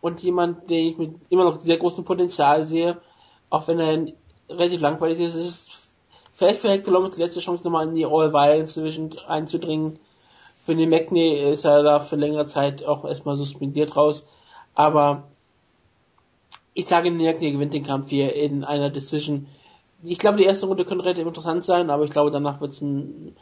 und jemand, den ich mit immer noch sehr großem Potenzial sehe, auch wenn er relativ langweilig ist, ist es vielleicht für Hector Lombard die letzte Chance, nochmal in die All-Violence Division einzudringen. Für den McNee ist er da für längere Zeit auch erstmal suspendiert raus. Aber ich sage, McNee gewinnt den Kampf hier in einer Decision. Ich glaube, die erste Runde könnte relativ interessant sein, aber ich glaube, danach wird es ein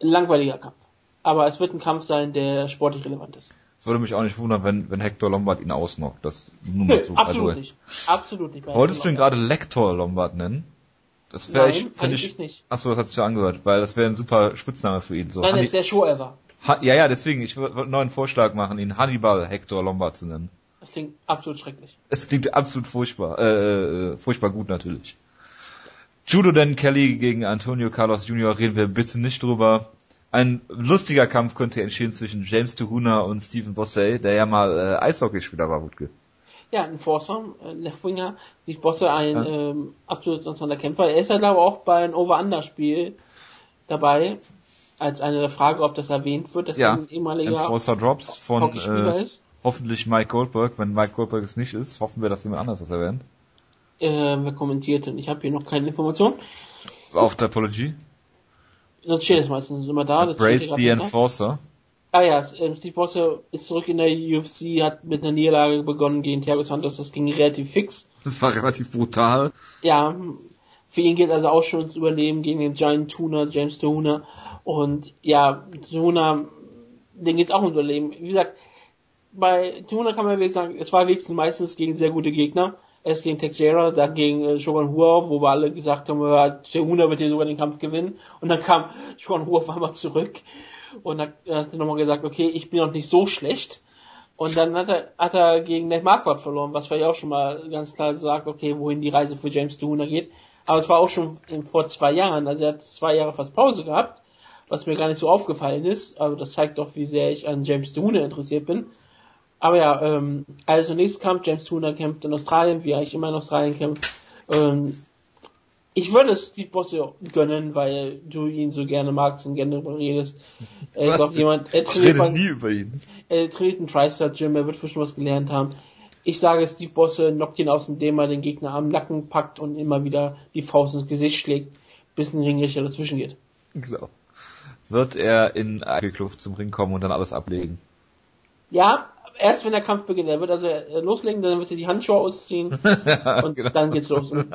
langweiliger Kampf. Aber es wird ein Kampf sein, der sportlich relevant ist. Würde mich auch nicht wundern, wenn, wenn Hector Lombard ihn ausnockt. Das nur mal so. Absolut nicht. Absolut nicht. Wolltest du ihn gerade Lector Lombard nennen? Das wäre ich, finde ich, nicht. Achso, das hat sich ja angehört, weil das wäre ein super Spitzname für ihn. So Nein, das ist der Show ever. Ha ja, ja, deswegen, ich würde einen neuen Vorschlag machen, ihn Hannibal Hector Lombard zu nennen. Das klingt absolut schrecklich. Es klingt absolut furchtbar, äh, äh furchtbar gut natürlich. Judo Dan Kelly gegen Antonio Carlos Jr. reden wir bitte nicht drüber. Ein lustiger Kampf könnte entstehen zwischen James Tuhuna und Stephen Bossey, der ja mal äh, Eishockeyspieler war, Wutke. Ja, ein Forcer, äh, Leftwinger. Steve Bossey ein ja. ähm, absolut interessanter Kämpfer. Er ist ja, glaube ich, auch bei einem Over-Under-Spiel dabei, als eine der Frage, ob das erwähnt wird, dass ja, ein ehemaliger Enforcer Drops von äh, hoffentlich Mike Goldberg. Wenn Mike Goldberg es nicht ist, hoffen wir, dass jemand anders das erwähnt. Äh, wer kommentiert denn? Ich habe hier noch keine Information. Auf der Apology? Sonst steht es meistens immer da. Das Brace the Enforcer. Ah ja, ähm, Steve Bosse ist zurück in der UFC, hat mit einer Niederlage begonnen gegen Thiago Santos, das ging relativ fix. Das war relativ brutal. Ja, für ihn geht also auch schon ins Überleben gegen den Giant Tuna, James Tuna. Und ja, Tuna, den geht's auch ins Überleben. Wie gesagt, bei Tuna kann man wirklich sagen, es war wenigstens meistens gegen sehr gute Gegner. Erst gegen Texera, dann gegen äh, Shogun Hua, wo wir alle gesagt haben, ja, Tehuna wird hier sogar den Kampf gewinnen. Und dann kam [laughs] Shogun Hua auf einmal zurück und hat er nochmal gesagt, okay, ich bin noch nicht so schlecht. Und dann hat er, hat er gegen Nate Marquardt verloren, was vielleicht auch schon mal ganz klar sagt, okay, wohin die Reise für James Tehuna geht. Aber es war auch schon vor zwei Jahren, also er hat zwei Jahre fast Pause gehabt, was mir gar nicht so aufgefallen ist, aber das zeigt doch, wie sehr ich an James Tehuna interessiert bin. Aber ja, ähm, also nächstes Kampf, James Tuna kämpft in Australien, wie er eigentlich immer in Australien kämpft. Ähm, ich würde es Steve Bosse gönnen, weil du ihn so gerne magst und gerne darüber redest. Er ist auch jemand, er trainiert, ich rede nie über ihn. Er trainiert ein TriStar Gym, er wird bestimmt was gelernt haben. Ich sage, Steve Bosse knockt ihn aus, indem er den Gegner am Nacken packt und immer wieder die Faust ins Gesicht schlägt, bis ein Ringrichter dazwischen geht. Klar. Wird er in eine Kluft zum Ring kommen und dann alles ablegen? Ja, erst wenn der Kampf beginnt. Er wird also äh, loslegen, dann wird er die Handschuhe ausziehen [laughs] ja, und genau. dann geht's los. Und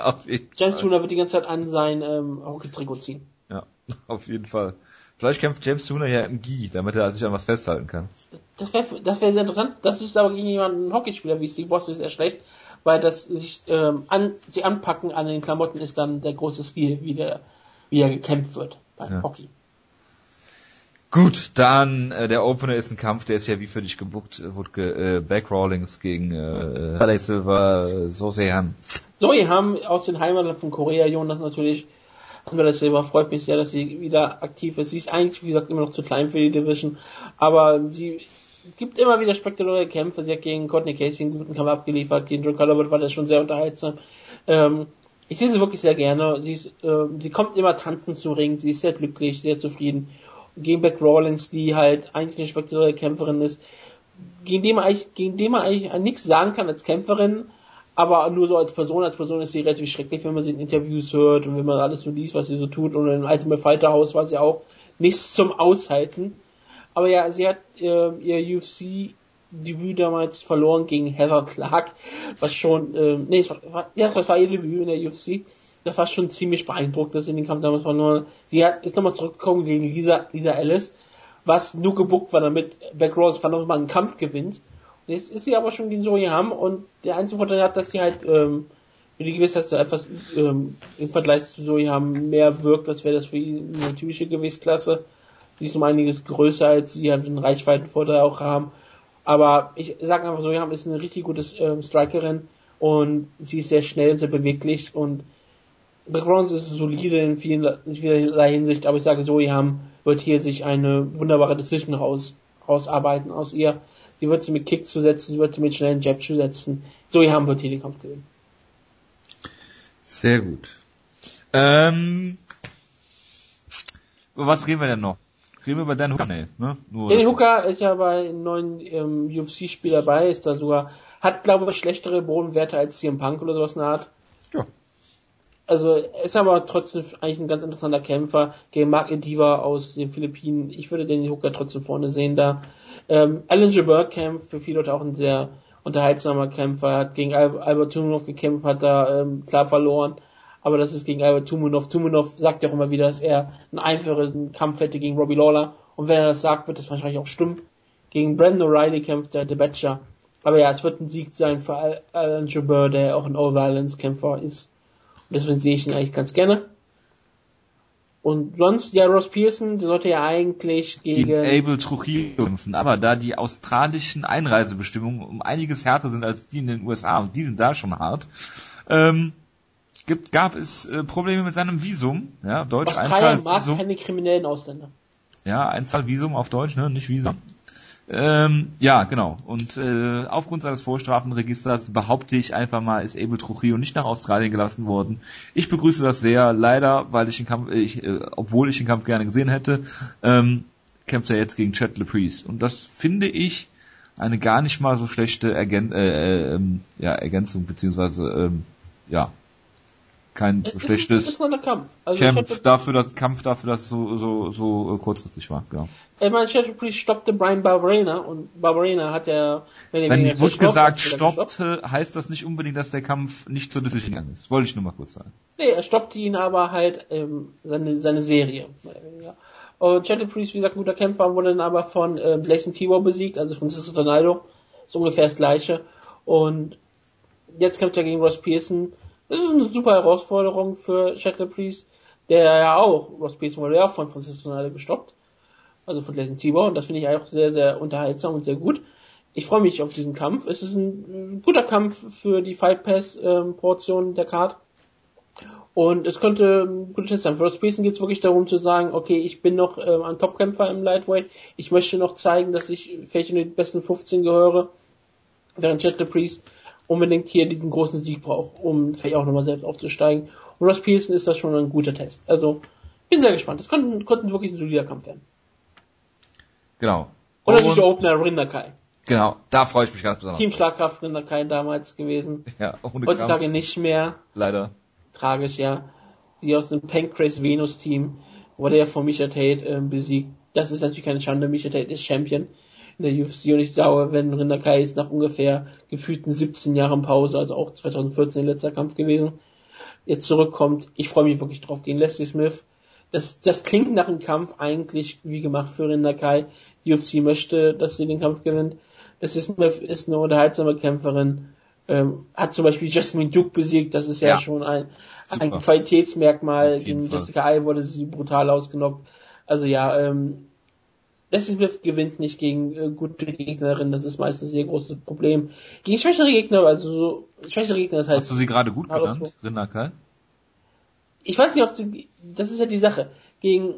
James Tuna wird die ganze Zeit an sein ähm, Hockey-Trikot ziehen. Ja, [laughs] auf jeden Fall. Vielleicht kämpft James Tuna ja im Gi, damit er sich an was festhalten kann. Das wäre das wär sehr interessant. Das ist aber gegen jemanden, einen Hockeyspieler wie Steve Boss, ist eher schlecht, weil das sich ähm, an, sie anpacken an den Klamotten ist dann der große Stil, wie, der, wie er gekämpft wird beim ja. Hockey. Gut, dann äh, der Opener ist ein Kampf, der ist ja wie für dich gebuckt, äh, wurde ge, äh, Backrawlings gegen äh, Halle Silver, äh, Sosehan. Sosehan aus den Heimatland von Korea, Jonas natürlich. Halle Silver freut mich sehr, dass sie wieder aktiv ist. Sie ist eigentlich, wie gesagt, immer noch zu klein für die Division, aber sie gibt immer wieder spektakuläre Kämpfe. Sie hat gegen Courtney Casey einen guten Kampf abgeliefert, gegen Drew Calabert war das schon sehr unterhaltsam. Ähm, ich sehe sie wirklich sehr gerne. Sie, ist, äh, sie kommt immer tanzen zum Ring, sie ist sehr glücklich, sehr zufrieden gegen Beck Rawlins, die halt eigentlich eine spektakuläre Kämpferin ist, gegen die man eigentlich, gegen die man eigentlich nichts sagen kann als Kämpferin, aber nur so als Person, als Person ist sie relativ schrecklich, wenn man sie in Interviews hört und wenn man alles so liest, was sie so tut. Und im Ultimate Fighter Haus war sie auch nichts zum Aushalten. Aber ja, sie hat äh, ihr UFC Debüt damals verloren gegen Heather Clark, was schon, äh, nee, es war, ja, das war ihr Debüt in der UFC das war schon ziemlich beeindruckt, dass sie den Kampf damals verloren Sie hat, ist nochmal zurückgekommen gegen Lisa, Lisa Ellis, was nur gebuckt war, damit Beck Rose nochmal einen Kampf gewinnt. Und jetzt ist sie aber schon gegen Zoe Ham und der einzige Vorteil hat, dass sie halt, ähm, wie die Gewissheit etwas ähm, im Vergleich zu Zoe Ham mehr wirkt, als wäre das für ihn eine typische Gewichtsklasse. Sie ist um einiges größer als sie, hat einen Reichweitenvorteil auch haben. Aber ich sage einfach, Zoe Ham ist eine richtig gute ähm, Strikerin und sie ist sehr schnell und sehr beweglich und Backgrounds ist solide in, vielen, in vielerlei Hinsicht, aber ich sage so, haben wird hier sich eine wunderbare Decision raus, rausarbeiten aus ihr. Sie wird sie mit Kick zu setzen, sie wird sie mit schnellen Jab zu setzen. So haben wird hier den Kampf gewinnen. Sehr gut. Ähm, über was reden wir denn noch? Reden wir über Dan Hooker? Nee, ne? Nur Dan Hooker ist ja bei einem neuen ähm, UFC-Spiel dabei, ist da sogar, hat glaube ich schlechtere Bodenwerte als CM Punk oder sowas in der Art. Also er ist aber trotzdem eigentlich ein ganz interessanter Kämpfer gegen Mark Ediva aus den Philippinen. Ich würde den Hooker trotzdem vorne sehen da. Ähm, Alan Jabeur kämpft für viele Leute auch ein sehr unterhaltsamer Kämpfer. Hat gegen Al Albert Tumunov gekämpft, hat da ähm, klar verloren. Aber das ist gegen Albert Tumunov. Tumunov sagt ja auch immer wieder, dass er einen einfachen Kampf hätte gegen Robbie Lawler. Und wenn er das sagt, wird das wahrscheinlich auch stimmen. Gegen Brandon O'Reilly kämpft der The Bachelor. Aber ja, es wird ein Sieg sein für Alan Jabeur, der auch ein All-Violence-Kämpfer ist. Deswegen sehe ich ihn eigentlich ganz gerne. Und sonst, ja, Ross Pearson, der sollte ja eigentlich gegen... gegen Abel Trujillo kämpfen, aber da die australischen Einreisebestimmungen um einiges härter sind als die in den USA und die sind da schon hart, ähm, gibt, gab es äh, Probleme mit seinem Visum, ja, Deutsch Australien mag keine kriminellen Ausländer. Ja, Einzahlvisum auf Deutsch, ne, nicht Visum. Ähm, ja, genau. Und äh, aufgrund seines Vorstrafenregisters behaupte ich einfach mal, ist Abel Trujillo nicht nach Australien gelassen worden. Ich begrüße das sehr. Leider, weil ich den Kampf, ich, äh, obwohl ich den Kampf gerne gesehen hätte, ähm, kämpft er jetzt gegen Chad LePriest. Und das finde ich eine gar nicht mal so schlechte Ergän äh, äh, ähm, ja, Ergänzung beziehungsweise ähm, ja kein so schlechtes ist Kampf. Also Kampf dafür, dass Kampf dafür, dass es so so so äh, kurzfristig war. Genau. Ich meine, Chad Priest stoppte Brian Barberena und Barberena hat ja wenn, wenn wird gesagt stoppte, heißt das nicht unbedingt, dass der Kampf nicht zur Decision gegangen ist. Wollte ich nur mal kurz sagen. Nee, er stoppte ihn aber halt ähm, seine seine Serie. Ja. Und Chad Priest, wie gesagt, ein guter Kämpfer, wurde dann aber von äh, Blason Tibor besiegt, also von Francisco Ronaldo. Ist ungefähr das gleiche. Und jetzt kämpft er gegen Ross Pearson das ist eine super Herausforderung für Shackle Priest, der ja auch, Ross Pearson wurde auch von Francisco Ronaldo gestoppt. Also von Jason Tibor. Und das finde ich auch sehr, sehr unterhaltsam und sehr gut. Ich freue mich auf diesen Kampf. Es ist ein, guter Kampf für die Fight Pass ähm, Portion der Card. Und es könnte ein guter Test sein. Für Ross Pearson geht es wirklich darum zu sagen, okay, ich bin noch ähm, ein Topkämpfer im Lightweight. Ich möchte noch zeigen, dass ich vielleicht in die besten 15 gehöre. Während Chad Priest unbedingt hier diesen großen Sieg braucht, um vielleicht auch nochmal selbst aufzusteigen. Und Ross Pearson ist das schon ein guter Test. Also, bin sehr gespannt. Das konnte, konnte wirklich ein solider Kampf werden. Genau. Und natürlich der Opener Rinderkai. Genau, da freue ich mich ganz besonders. Team Schlagkraft Rinderkai damals gewesen. Ja, ohne Heutzutage nicht mehr. Leider. Tragisch, ja. Sie aus dem Pancrase Venus Team wurde ja von Misha Tate äh, besiegt. Das ist natürlich keine Schande. Misha Tate ist Champion in der UFC und ich glaube, wenn Rinderkai ist nach ungefähr gefühlten 17 Jahren Pause, also auch 2014 letzter Kampf gewesen, jetzt zurückkommt, ich freue mich wirklich drauf gegen Leslie Smith. Das, das klingt nach einem Kampf eigentlich wie gemacht für Rinderkai. Die UFC möchte, dass sie den Kampf gewinnt. Leslie Smith ist eine unterhaltsame Kämpferin, ähm, hat zum Beispiel Jasmine Duke besiegt, das ist ja, ja. schon ein, ein Qualitätsmerkmal. Gegen Jessica Ai wurde sie brutal ausgenockt. Also ja, ähm, Smith gewinnt nicht gegen äh, gute Gegnerinnen, das ist meistens ihr großes Problem. Gegen schwächere Gegner, also so, schwächere Gegner, das heißt. Hast du sie gerade gut genannt, Rinderkai? Ich weiß nicht, ob du, das ist ja die Sache. Gegen,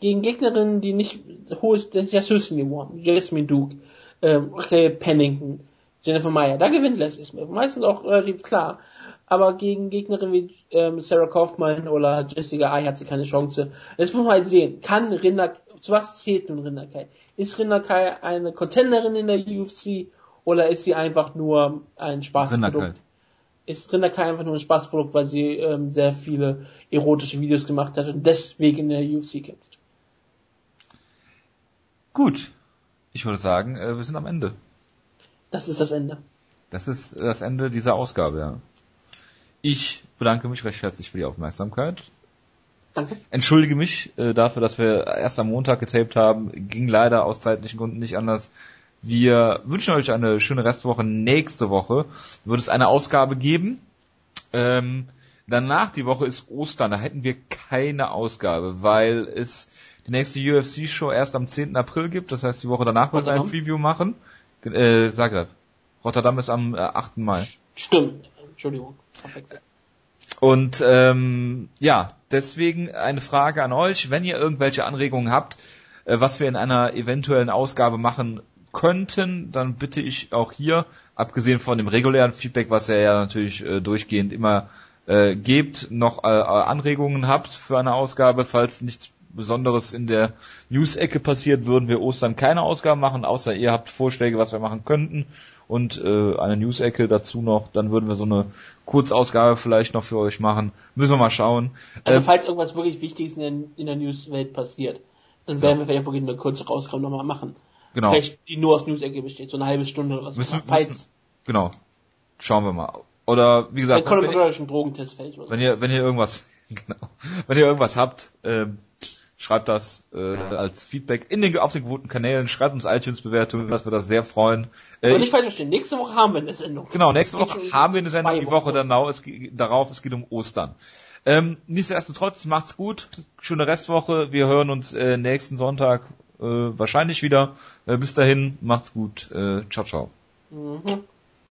gegen Gegnerinnen, die nicht hohes, das höchste Niveau haben. Jasmine Duke, ähm, Raquel Pennington, Jennifer Meyer, da gewinnt Leslie Smith. Meistens auch relativ klar. Aber gegen Gegnerinnen wie ähm, Sarah Kaufmann oder Jessica Ai hat sie keine Chance. Das muss man halt sehen. Kann Rinder, zu was zählt nun Rinderkai? Ist Rinderkai eine Contenderin in der UFC oder ist sie einfach nur ein Spaßprodukt? Rinderkai. Ist Rinderkai einfach nur ein Spaßprodukt, weil sie ähm, sehr viele erotische Videos gemacht hat und deswegen in der UFC kämpft? Gut. Ich würde sagen, äh, wir sind am Ende. Das ist das Ende. Das ist das Ende dieser Ausgabe, ja. Ich bedanke mich recht herzlich für die Aufmerksamkeit. Danke. Entschuldige mich äh, dafür, dass wir erst am Montag getaped haben. Ging leider aus zeitlichen Gründen nicht anders. Wir wünschen euch eine schöne Restwoche. Nächste Woche wird es eine Ausgabe geben. Ähm, danach die Woche ist Ostern. Da hätten wir keine Ausgabe, weil es die nächste UFC-Show erst am 10. April gibt. Das heißt, die Woche danach wird ein? Preview machen. Äh, Zagreb. Rotterdam ist am äh, 8. Mai. Stimmt. Entschuldigung. Verwechselt. Und ähm, ja, deswegen eine Frage an euch, wenn ihr irgendwelche Anregungen habt, äh, was wir in einer eventuellen Ausgabe machen könnten, dann bitte ich auch hier, abgesehen von dem regulären Feedback, was ihr ja natürlich äh, durchgehend immer äh, gebt, noch äh, Anregungen habt für eine Ausgabe. Falls nichts Besonderes in der News-Ecke passiert, würden wir Ostern keine Ausgabe machen, außer ihr habt Vorschläge, was wir machen könnten und äh, eine News-Ecke dazu noch, dann würden wir so eine Kurzausgabe vielleicht noch für euch machen. Müssen wir mal schauen. Also Ähm, falls irgendwas wirklich Wichtiges in der, in der Newswelt passiert, dann werden wir vielleicht wirklich eine kurze Rausgabe nochmal machen. genau, Vielleicht die nur aus News-Ecke besteht, so eine halbe Stunde oder so. Müssen- falls müssen- genau. Schauen wir mal. Oder wie gesagt, wenn, Drogentest fällt oder so. wenn ihr wenn ihr irgendwas [laughs] genau, wenn ihr irgendwas habt, ähm, schreibt das äh, als Feedback in den auf den gewohnten Kanälen, schreibt uns iTunes Bewertungen, dass wir das sehr freuen. Äh, Und nicht falsch verstehen, nächste Woche haben wir eine Sendung. Genau, nächste Woche haben wir eine Sendung, die Woche danau, es geht, darauf, es geht um Ostern. Ähm, nichtsdestotrotz, macht's gut, schöne Restwoche, wir hören uns äh, nächsten Sonntag äh, wahrscheinlich wieder. Äh, bis dahin, macht's gut, äh, ciao, ciao. Mhm.